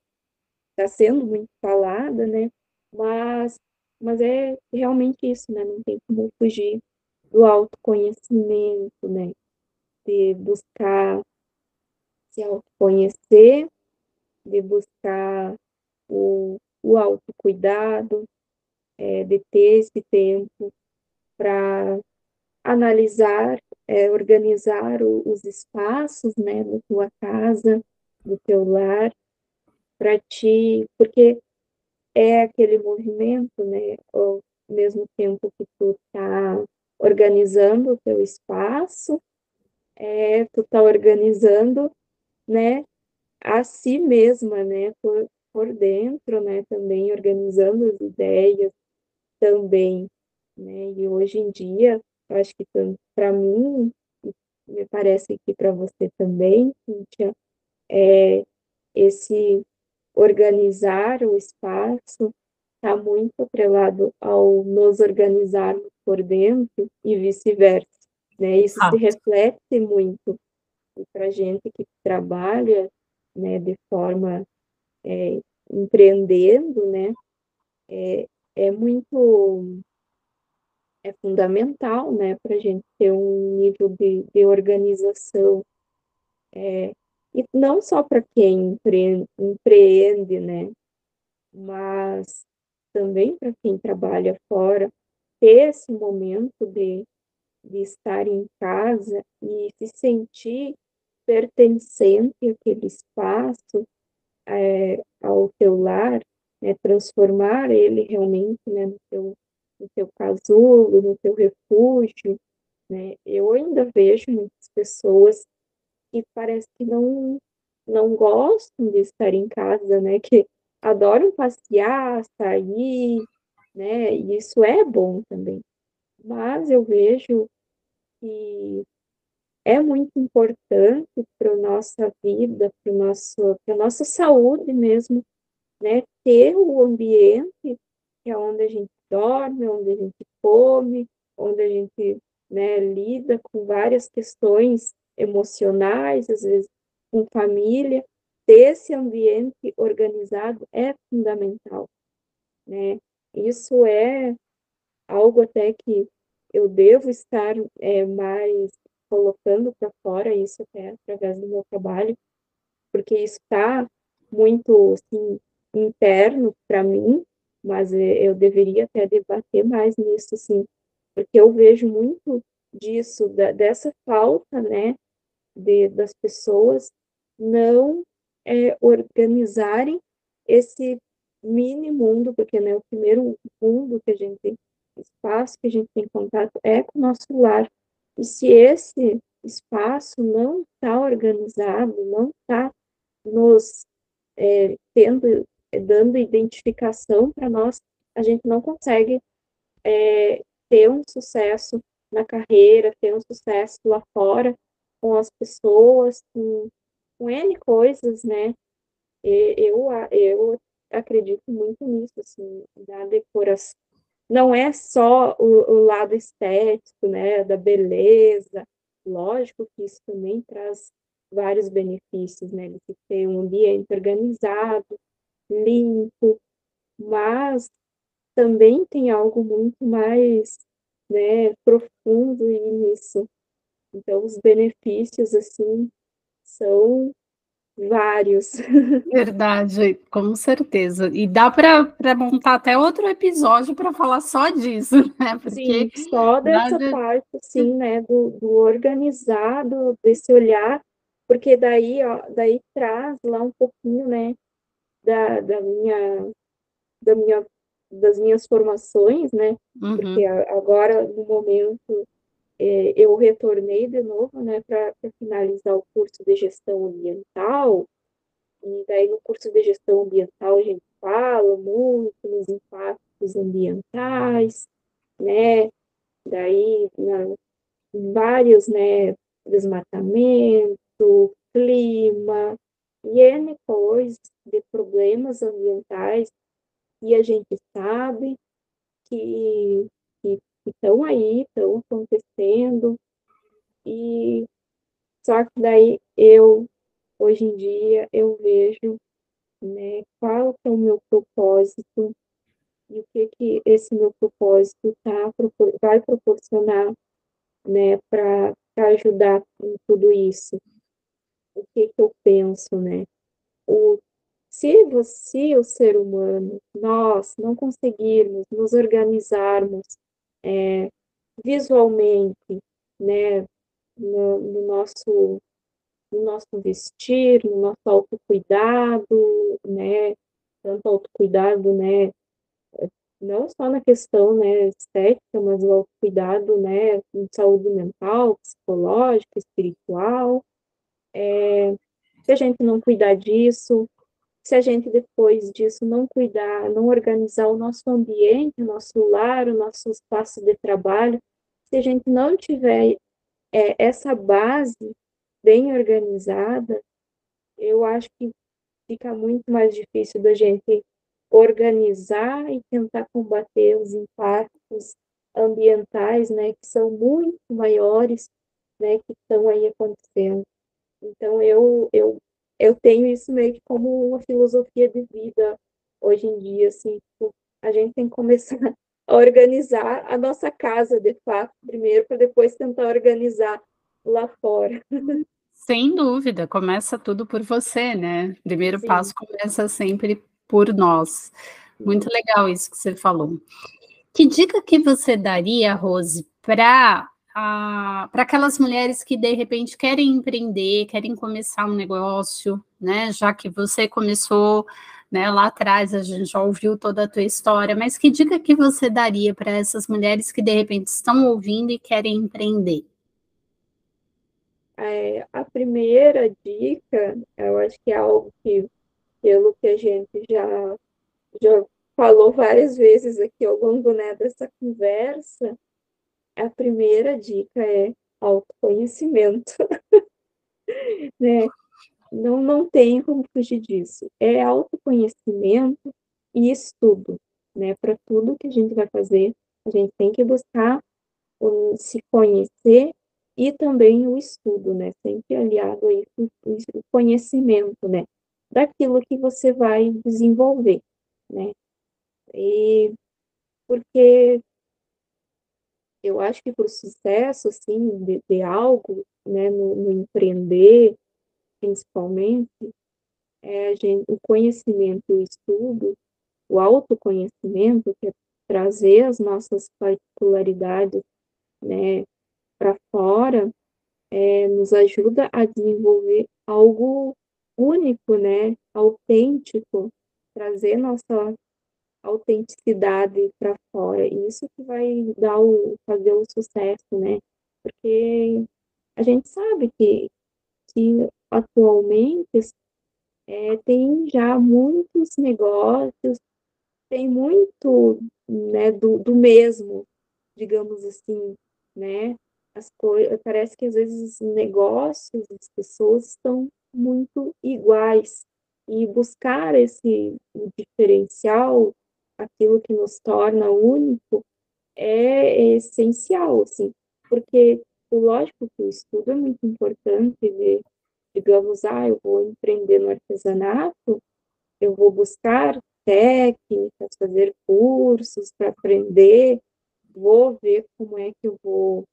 tá sendo muito falada, né? Mas, mas é realmente isso, né? Não tem como fugir do autoconhecimento, né? De buscar se autoconhecer, de buscar o, o autocuidado, é, de ter esse tempo para analisar, é, organizar o, os espaços, né, da tua casa, do teu lar, para ti, porque é aquele movimento, né, ao mesmo tempo que tu tá organizando o teu espaço, é, tu tá organizando, né, a si mesma, né, por, por dentro, né, também organizando as ideias, também, né? E hoje em dia, acho que para mim, me parece que para você também, Cíntia, é, esse organizar o espaço está muito atrelado ao nos organizarmos por dentro e vice-versa. Né? Isso ah. se reflete muito para a gente que trabalha né, de forma é, empreendendo, né, é, é muito é fundamental, né, para a gente ter um nível de, de organização, é, e não só para quem empreende, empreende, né, mas também para quem trabalha fora, ter esse momento de, de estar em casa e se sentir pertencente àquele espaço, é, ao teu lar, né, transformar ele realmente né, no, teu, no teu casulo, no teu refúgio. Né? Eu ainda vejo muitas pessoas que parece que não, não gostam de estar em casa, né? que adoram passear, sair, né? e isso é bom também. Mas eu vejo que é muito importante para a nossa vida, para a nossa saúde mesmo, né? Ter o ambiente que é onde a gente dorme, onde a gente come, onde a gente né, lida com várias questões emocionais, às vezes com família, ter esse ambiente organizado é fundamental, né? Isso é algo até que eu devo estar é, mais colocando para fora isso até através do meu trabalho, porque isso está muito assim, interno para mim, mas eh, eu deveria até debater mais nisso, sim, porque eu vejo muito disso, da, dessa falta, né, de, das pessoas não é, organizarem esse mini mundo, porque né, o primeiro mundo que a gente espaço que a gente tem contato é com o nosso lar. E se esse espaço não está organizado, não está nos é, tendo dando identificação para nós, a gente não consegue é, ter um sucesso na carreira, ter um sucesso lá fora, com as pessoas, com, com N coisas, né? E, eu, eu acredito muito nisso, assim, da decoração. Não é só o, o lado estético, né, da beleza, lógico que isso também traz vários benefícios, né, de ter um ambiente organizado, limpo, mas também tem algo muito mais, né, profundo nisso. Então, os benefícios, assim, são vários. <laughs> Verdade, com certeza. E dá para montar até outro episódio para falar só disso, <laughs> né? Porque sim, só dessa parte, sim, né? Do, do organizado, desse olhar, porque daí, ó, daí traz lá um pouquinho, né? Da, da minha, da minha, das minhas formações, né? Uhum. Porque agora, no momento, é, eu retornei de novo, né, para finalizar o curso de gestão ambiental, e daí no curso de gestão ambiental a gente fala muito nos impactos ambientais, né, daí na, vários, né, desmatamento, clima, e N coisas de problemas ambientais e a gente sabe que, que estão aí, estão acontecendo, e só que daí eu, hoje em dia, eu vejo né, qual é o meu propósito e o que que esse meu propósito tá, vai proporcionar né, para ajudar em tudo isso. O que que eu penso, né? O, se você, o ser humano, nós não conseguirmos nos organizarmos é, visualmente, né, no, no, nosso no nosso vestir, no nosso autocuidado, né, tanto autocuidado, né, não só na questão, né, estética, mas o autocuidado, né, em saúde mental, psicológica, espiritual, é, se a gente não cuidar disso, se a gente depois disso não cuidar, não organizar o nosso ambiente, o nosso lar, o nosso espaço de trabalho, se a gente não tiver é, essa base bem organizada, eu acho que fica muito mais difícil da gente organizar e tentar combater os impactos ambientais, né, que são muito maiores, né, que estão aí acontecendo. Então eu eu eu tenho isso meio que como uma filosofia de vida hoje em dia, assim, tipo, a gente tem que começar a organizar a nossa casa, de fato, primeiro, para depois tentar organizar lá fora. Sem dúvida, começa tudo por você, né? Primeiro Sim. passo começa sempre por nós. Muito legal isso que você falou. Que dica que você daria, Rose, para para aquelas mulheres que de repente querem empreender, querem começar um negócio, né? Já que você começou né, lá atrás, a gente já ouviu toda a tua história, mas que dica que você daria para essas mulheres que de repente estão ouvindo e querem empreender? É, a primeira dica, eu acho que é algo que, pelo que a gente já, já falou várias vezes aqui ao longo né, dessa conversa, a primeira dica é autoconhecimento. <laughs> né? Não, não tem como fugir disso. É autoconhecimento e estudo. Né? Para tudo que a gente vai fazer, a gente tem que buscar um, se conhecer e também o estudo, né? Sempre aliado aí com o conhecimento, né? Daquilo que você vai desenvolver, né? E porque eu acho que para o sucesso, assim, de, de algo, né, no, no, empreender, principalmente, é gente, o conhecimento, o estudo, o autoconhecimento, que é trazer as nossas particularidades, né, para fora, é, nos ajuda a desenvolver algo único, né, autêntico, trazer nossa autenticidade para fora. E isso que vai dar o, fazer o sucesso, né? Porque a gente sabe que, que atualmente é, tem já muitos negócios, tem muito né, do, do mesmo, digamos assim, né? as coisas, parece que às vezes os negócios, as pessoas estão muito iguais e buscar esse diferencial, aquilo que nos torna único, é essencial, assim, porque lógico que o estudo é muito importante, de, digamos, ah, eu vou empreender no artesanato, eu vou buscar técnicas, fazer cursos para aprender, vou ver como é que eu vou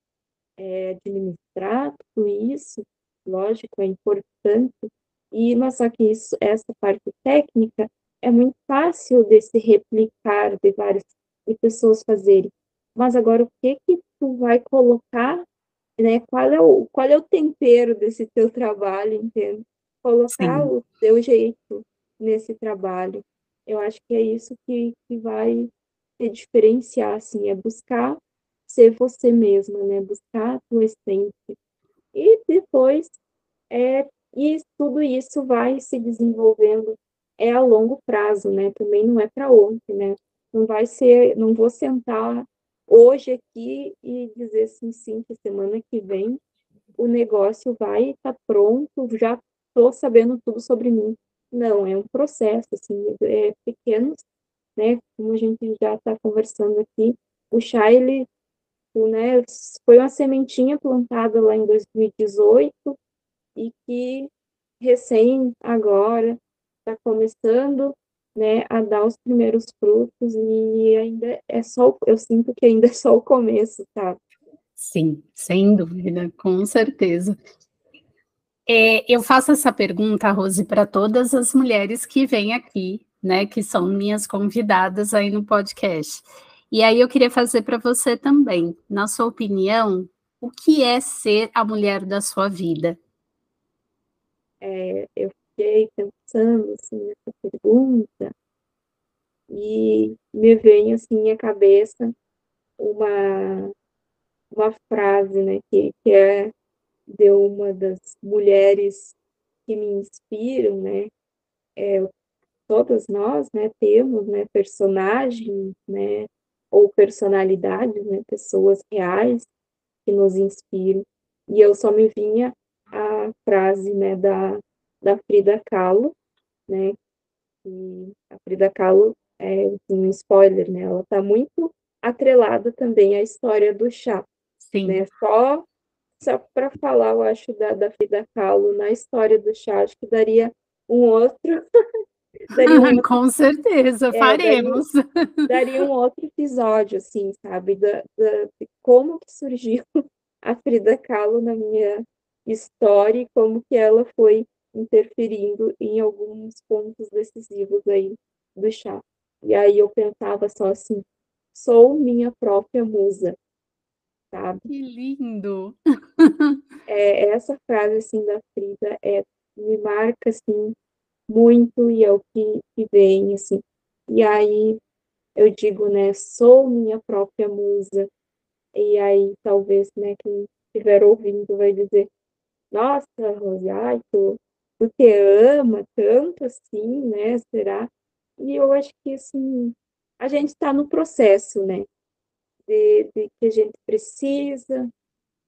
é, administrar tudo isso, lógico, é importante, e, mas só que isso, essa parte técnica é muito fácil de se replicar, de várias de pessoas fazerem. Mas agora, o que que tu vai colocar, né? Qual é o, qual é o tempero desse teu trabalho, entende? Colocar Sim. o teu jeito nesse trabalho. Eu acho que é isso que, que vai te diferenciar, assim, é buscar ser você mesma, né? Buscar a tua essência. E depois, é, e tudo isso vai se desenvolvendo é a longo prazo, né? Também não é para ontem, né? Não vai ser, não vou sentar hoje aqui e dizer assim, sim, que semana que vem o negócio vai estar tá pronto, já estou sabendo tudo sobre mim. Não, é um processo, assim, é pequenos, né? Como a gente já está conversando aqui, o chá, ele né, foi uma sementinha plantada lá em 2018 e que recém agora está começando né, a dar os primeiros frutos e ainda é só, eu sinto que ainda é só o começo, tá? Sim, sem dúvida, com certeza. É, eu faço essa pergunta, Rose, para todas as mulheres que vêm aqui, né, que são minhas convidadas aí no podcast. E aí eu queria fazer para você também, na sua opinião, o que é ser a mulher da sua vida? É, eu fiquei pensando assim, nessa pergunta e me vem assim à cabeça uma, uma frase né, que, que é de uma das mulheres que me inspiram, né? É, todas nós né, temos né, personagens né, ou personalidades, né, pessoas reais que nos inspiram. E eu só me vinha a frase né, da, da Frida Kahlo, né? E a Frida Kahlo é um spoiler, né? Ela está muito atrelada também à história do chá. Sim. Né? Só, só para falar, eu acho, da, da Frida Kahlo na história do chá, acho que daria um outro. <laughs> daria um outro <laughs> Com certeza, é, faremos. Daria, <laughs> daria, um outro episódio, assim, sabe? Da, da, de como que surgiu a Frida Kahlo na minha história e como que ela foi interferindo em alguns pontos decisivos aí do chá. E aí eu pensava só assim, sou minha própria musa, sabe? Que lindo! <laughs> é, essa frase assim da Frida é, me marca assim muito e é o que, que vem assim. E aí eu digo, né, sou minha própria musa. E aí talvez, né, quem estiver ouvindo vai dizer, nossa, Rose, ai, tu, te ama tanto assim, né? Será? E eu acho que assim, a gente está no processo, né? De, de, que a gente precisa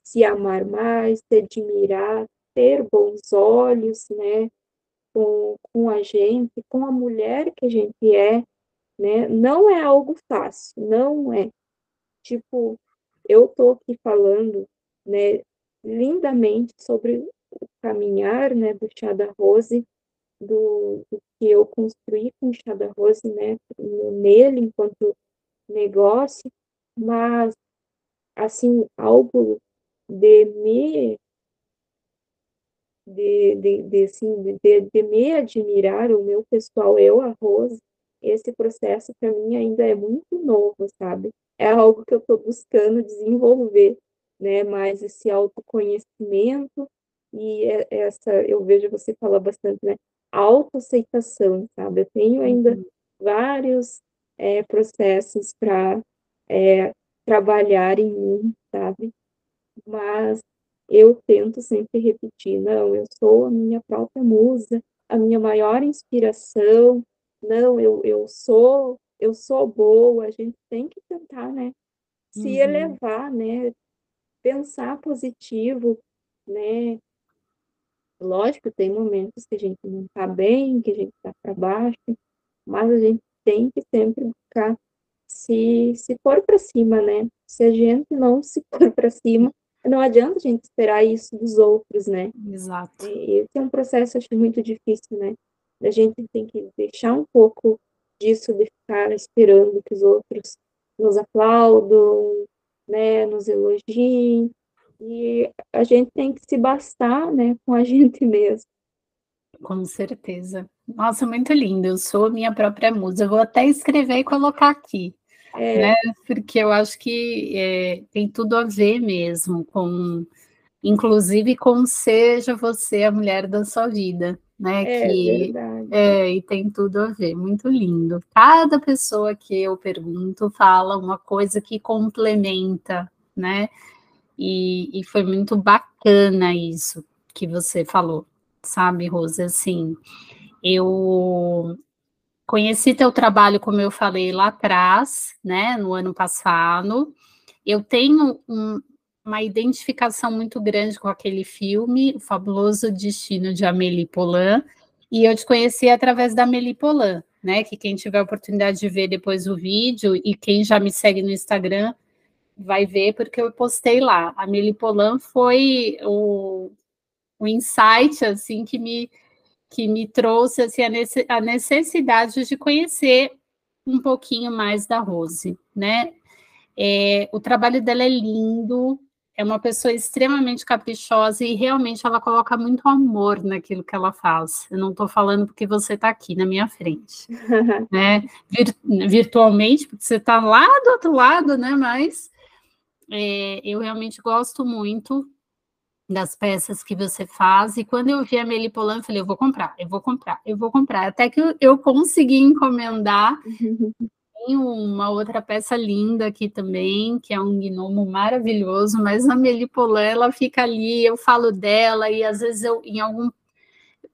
se amar mais, se admirar, ter bons olhos, né? Com, com a gente, com a mulher que a gente é, né? Não é algo fácil, não é. Tipo, eu tô aqui falando, né? lindamente sobre caminhar né, do chá da Rose, do, do, que eu construí com o chá da Rose né, nele enquanto negócio, mas assim, algo de me de, de, de, assim, de, de me admirar, o meu pessoal, eu, a Rose, esse processo para mim ainda é muito novo, sabe? É algo que eu estou buscando desenvolver né, mais esse autoconhecimento e essa, eu vejo você falar bastante, né, autoaceitação, sabe? Eu tenho ainda uhum. vários é, processos para é, trabalhar em mim, sabe? Mas eu tento sempre repetir, não, eu sou a minha própria musa, a minha maior inspiração, não, eu, eu sou, eu sou boa, a gente tem que tentar, né, se uhum. elevar, né, pensar positivo, né? Lógico, tem momentos que a gente não está bem, que a gente está para baixo, mas a gente tem que sempre buscar se, se pôr para cima, né? Se a gente não se <laughs> pôr para cima, não adianta a gente esperar isso dos outros, né? Exato. E esse é um processo, acho, muito difícil, né? A gente tem que deixar um pouco disso de ficar esperando que os outros nos aplaudam, né, nos elogiem, e a gente tem que se bastar, né, com a <laughs> gente mesmo. Com certeza. Nossa, muito lindo. Eu sou a minha própria musa. Eu vou até escrever e colocar aqui, é. né? Porque eu acho que é, tem tudo a ver mesmo com, inclusive com seja você a mulher da sua vida, né? É que verdade. é e tem tudo a ver. Muito lindo. Cada pessoa que eu pergunto fala uma coisa que complementa, né? E, e foi muito bacana isso que você falou, sabe, Rosa? Assim, eu conheci teu trabalho, como eu falei lá atrás, né, no ano passado. Eu tenho um, uma identificação muito grande com aquele filme, O Fabuloso Destino de Amélie Poulain, e eu te conheci através da Amélie Poulain, né, que quem tiver oportunidade de ver depois o vídeo e quem já me segue no Instagram vai ver porque eu postei lá. A Melipolan foi o, o insight assim que me que me trouxe assim, a necessidade de conhecer um pouquinho mais da Rose, né? É, o trabalho dela é lindo, é uma pessoa extremamente caprichosa e realmente ela coloca muito amor naquilo que ela faz. Eu não estou falando porque você está aqui na minha frente, <laughs> né? Vir, virtualmente, porque você está lá do outro lado, né? Mas é, eu realmente gosto muito das peças que você faz, e quando eu vi a Melipolan, eu falei, eu vou comprar, eu vou comprar, eu vou comprar, até que eu consegui encomendar <laughs> Tem uma outra peça linda aqui também, que é um gnomo maravilhoso, mas a Melipolan, ela fica ali, eu falo dela, e às vezes eu, em algum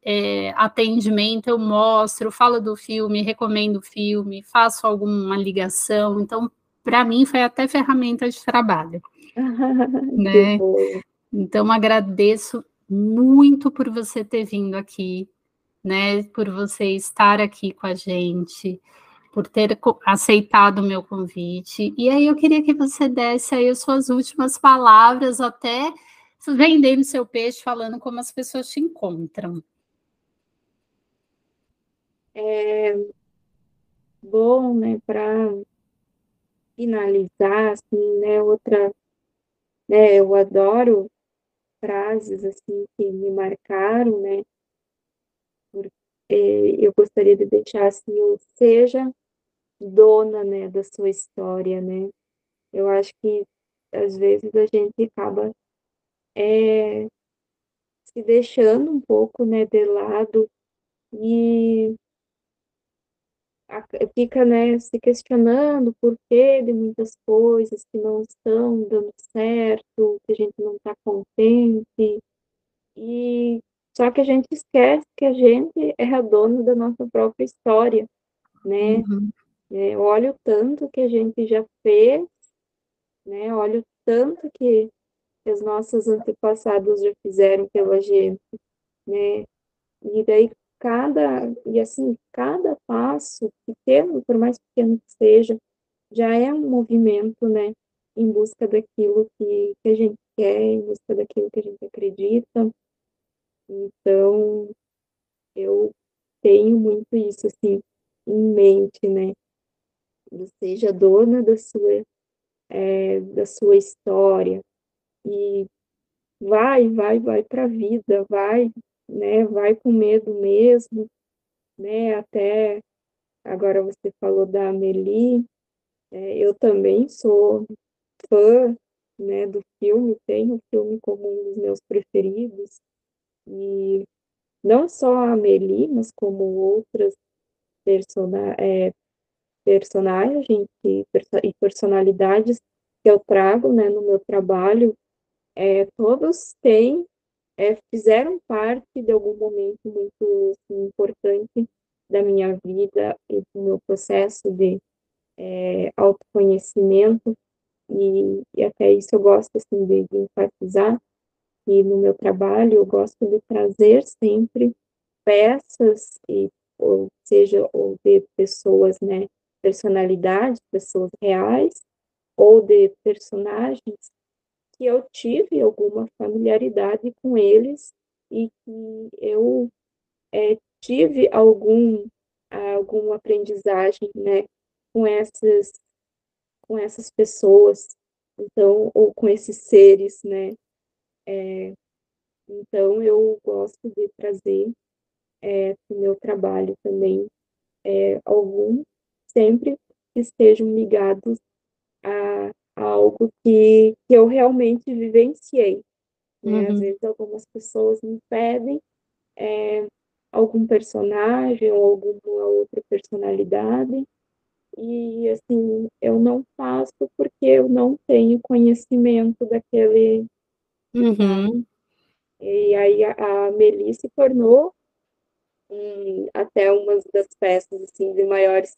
é, atendimento, eu mostro, falo do filme, recomendo o filme, faço alguma ligação, então para mim foi até ferramenta de trabalho. <laughs> né? Então agradeço muito por você ter vindo aqui, né? Por você estar aqui com a gente, por ter aceitado o meu convite. E aí eu queria que você desse aí as suas últimas palavras, até vendendo seu peixe, falando como as pessoas te encontram. É bom, né, para finalizar, assim, né, outra, né, eu adoro frases, assim, que me marcaram, né, porque eu gostaria de deixar, assim, o seja dona, né, da sua história, né, eu acho que, às vezes, a gente acaba é, se deixando um pouco, né, de lado e fica, né, se questionando o porquê de muitas coisas que não estão dando certo, que a gente não está contente. E só que a gente esquece que a gente é a dona da nossa própria história, né? Uhum. É, olha o tanto que a gente já fez, né? Olha o tanto que os nossos antepassados já fizeram pela gente, né? E daí cada e assim cada passo pequeno, por mais pequeno que seja, já é um movimento, né, em busca daquilo que, que a gente quer, em busca daquilo que a gente acredita. Então, eu tenho muito isso assim em mente, né? Seja dona da sua é, da sua história e vai, vai, vai para a vida, vai né? Vai com medo mesmo, né? Até agora você falou da Amelie, é, eu também sou fã, né, do filme, tenho o filme como um dos meus preferidos, e não só a Amelie, mas como outras persona é, personagens e personalidades que eu trago, né, no meu trabalho, é, todos têm é, fizeram parte de algum momento muito assim, importante da minha vida e do meu processo de é, autoconhecimento. e, e até isso eu gosto assim de, de enfatizar e no meu trabalho eu gosto de trazer sempre peças e ou seja ou de pessoas né personalidades pessoas reais ou de personagens que eu tive alguma familiaridade com eles e que eu é, tive algum alguma aprendizagem né com essas com essas pessoas então ou com esses seres né. É, então, eu gosto de trazer é, o meu trabalho também é, algum, sempre que estejam ligados a algo que, que eu realmente vivenciei. Né? Às Uhum. vezes, algumas pessoas me pedem é, algum personagem ou alguma outra personalidade, e assim, eu não faço porque eu não tenho conhecimento daquele, Uhum. E aí a, a Meli se tornou um, até uma das peças assim de maiores,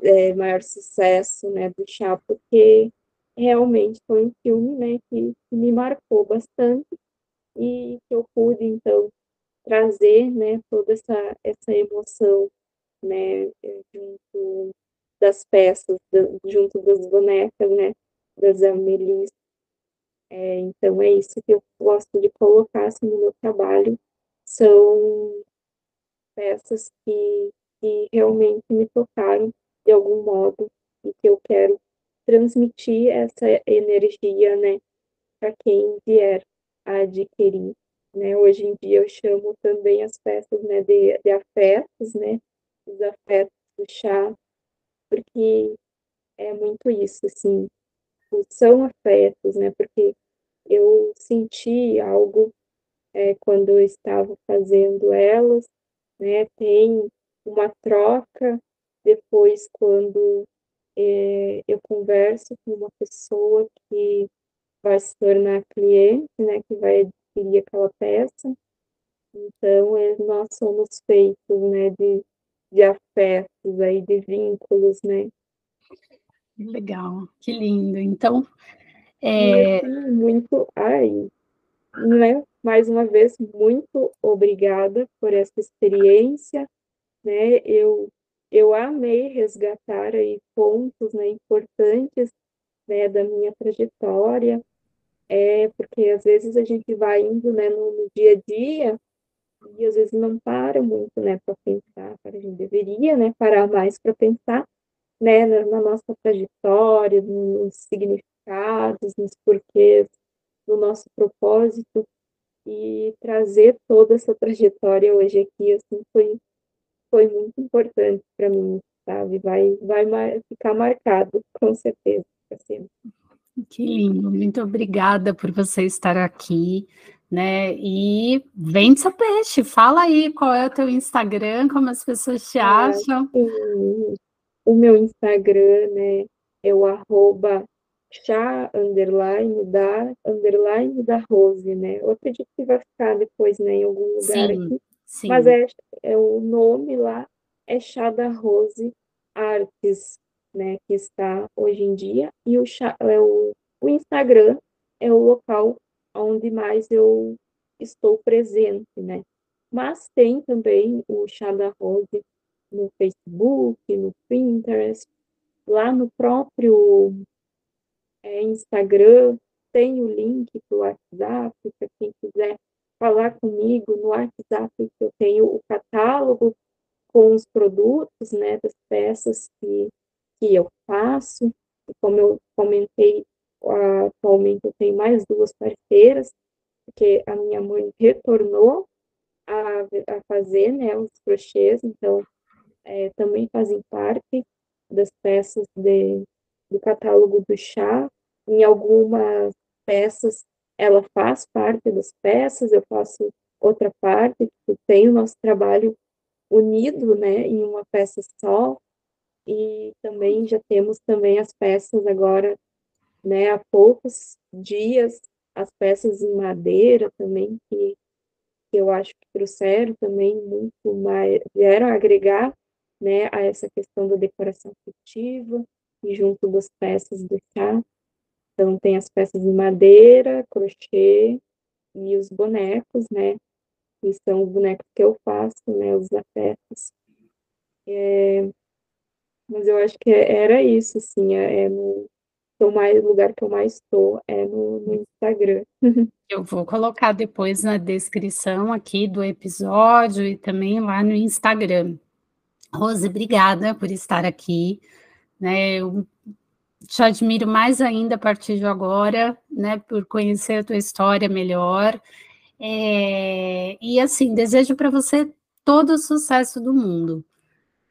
é, maior sucesso, né, do chá, porque realmente foi um filme, né, que, que me marcou bastante e que eu pude então trazer, né, toda essa essa emoção, né, junto das peças, junto das bonecas, né, das Amélies é, então, é isso que eu gosto de colocar assim, no meu trabalho. São peças que, que realmente me tocaram de algum modo e que eu quero transmitir essa energia né, para quem vier a adquirir. Né? Hoje em dia eu chamo também as peças né, de, de afetos, né? os afetos do chá, porque é muito isso, assim, são afetos, né? Porque eu senti algo é, quando eu estava fazendo elas, né? Tem uma troca depois quando é, eu converso com uma pessoa que vai se tornar cliente, né? Que vai adquirir aquela peça. Então, é, nós somos feitos, né? De, de afetos aí, de vínculos, né? Legal, que lindo. Então, é... muito, ai, né? Mais uma vez, muito obrigada por essa experiência, né? Eu eu amei resgatar aí pontos, né, importantes, né, da minha trajetória, é porque às vezes a gente vai indo, né, no, no dia a dia e às vezes não para muito, né, para pensar, para a gente deveria, né, parar mais para pensar, né, na, na nossa trajetória, nos significados, nos porquês, no nosso propósito e trazer toda essa trajetória hoje aqui assim foi foi muito importante para mim sabe vai vai ficar marcado com certeza sempre. que lindo muito obrigada por você estar aqui né e vende seu peixe fala aí qual é o teu Instagram como as pessoas te ah, acham sim. o meu Instagram né é o arroba chá underline da underline da Rose, né? Eu acredito que vai ficar depois, né, em algum lugar sim, aqui. Sim. Mas é, é o nome lá é Chá da Rose Artes, né, que está hoje em dia e o é o, o Instagram é o local onde mais eu estou presente, né? Mas tem também o Chá da Rose no Facebook, no Pinterest, lá no próprio é, Instagram, tem o link para o WhatsApp, para quem quiser falar comigo no WhatsApp, eu tenho o catálogo com os produtos, né, das peças que, que eu faço, e como eu comentei, atualmente eu tenho mais duas parceiras, porque a minha mãe retornou a, a fazer, né, os crochês, então é, também fazem parte das peças de, do catálogo do chá. Em algumas peças, ela faz parte das peças, eu faço outra parte, tipo, tem o nosso trabalho unido, né, em uma peça só, e também já temos também as peças agora, né, há poucos dias, as peças em madeira também, que, que eu acho que trouxeram também muito mais, vieram agregar, né, a essa questão da decoração afetiva, e junto das peças do chá. Então, tem as peças de madeira, crochê e os bonecos, né? Que são os bonecos que eu faço, né? Os afetos. É, mas eu acho que era isso, assim, é, é no, o mais, lugar que eu mais estou é no, no Instagram. <laughs> Eu vou colocar depois na descrição aqui do episódio e também lá no Instagram. Rose, obrigada por estar aqui. Né, eu te admiro mais ainda a partir de agora, né, por conhecer a tua história melhor. É, e assim, desejo para você todo o sucesso do mundo,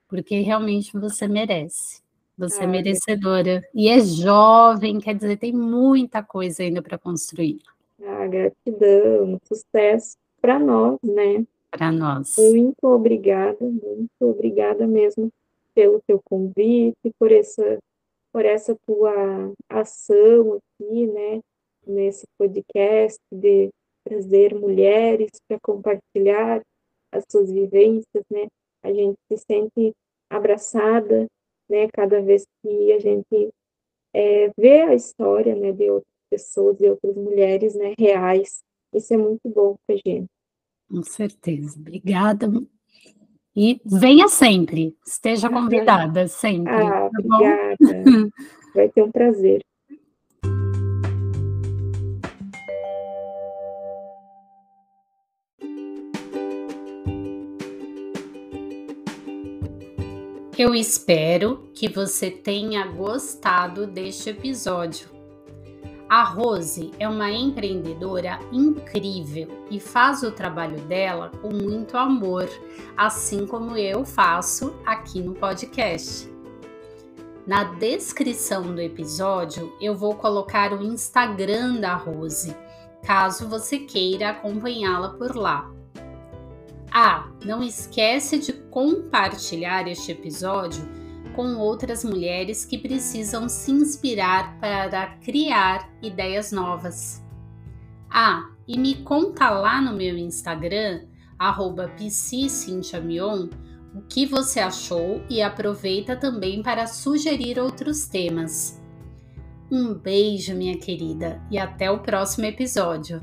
porque realmente você merece. Você é merecedora. E é jovem, quer dizer, tem muita coisa ainda para construir. Ah, gratidão, sucesso para nós, né? Para nós. Muito obrigada, muito obrigada mesmo pelo teu convite, por essa, por essa tua ação aqui, né? Nesse podcast de trazer mulheres para compartilhar as suas vivências, né? A gente se sente abraçada né? Cada vez que a gente é, vê a história, né, de outras pessoas, de outras mulheres, né, reais, isso é muito bom para gente. Com certeza. Obrigada. E venha sempre, esteja convidada sempre. Ah, tá obrigada. <laughs> Vai ter um prazer. Eu espero que você tenha gostado deste episódio. A Rose é uma empreendedora incrível e faz o trabalho dela com muito amor, assim como eu faço aqui no podcast. Na descrição do episódio eu vou colocar o Instagram da Rose, caso você queira acompanhá-la por lá. Ah, não esquece de compartilhar este episódio com outras mulheres que precisam se inspirar para criar ideias novas. Ah, e me conta lá no meu Instagram, arroba o que você achou e aproveita também para sugerir outros temas. Um beijo, minha querida, e até o próximo episódio.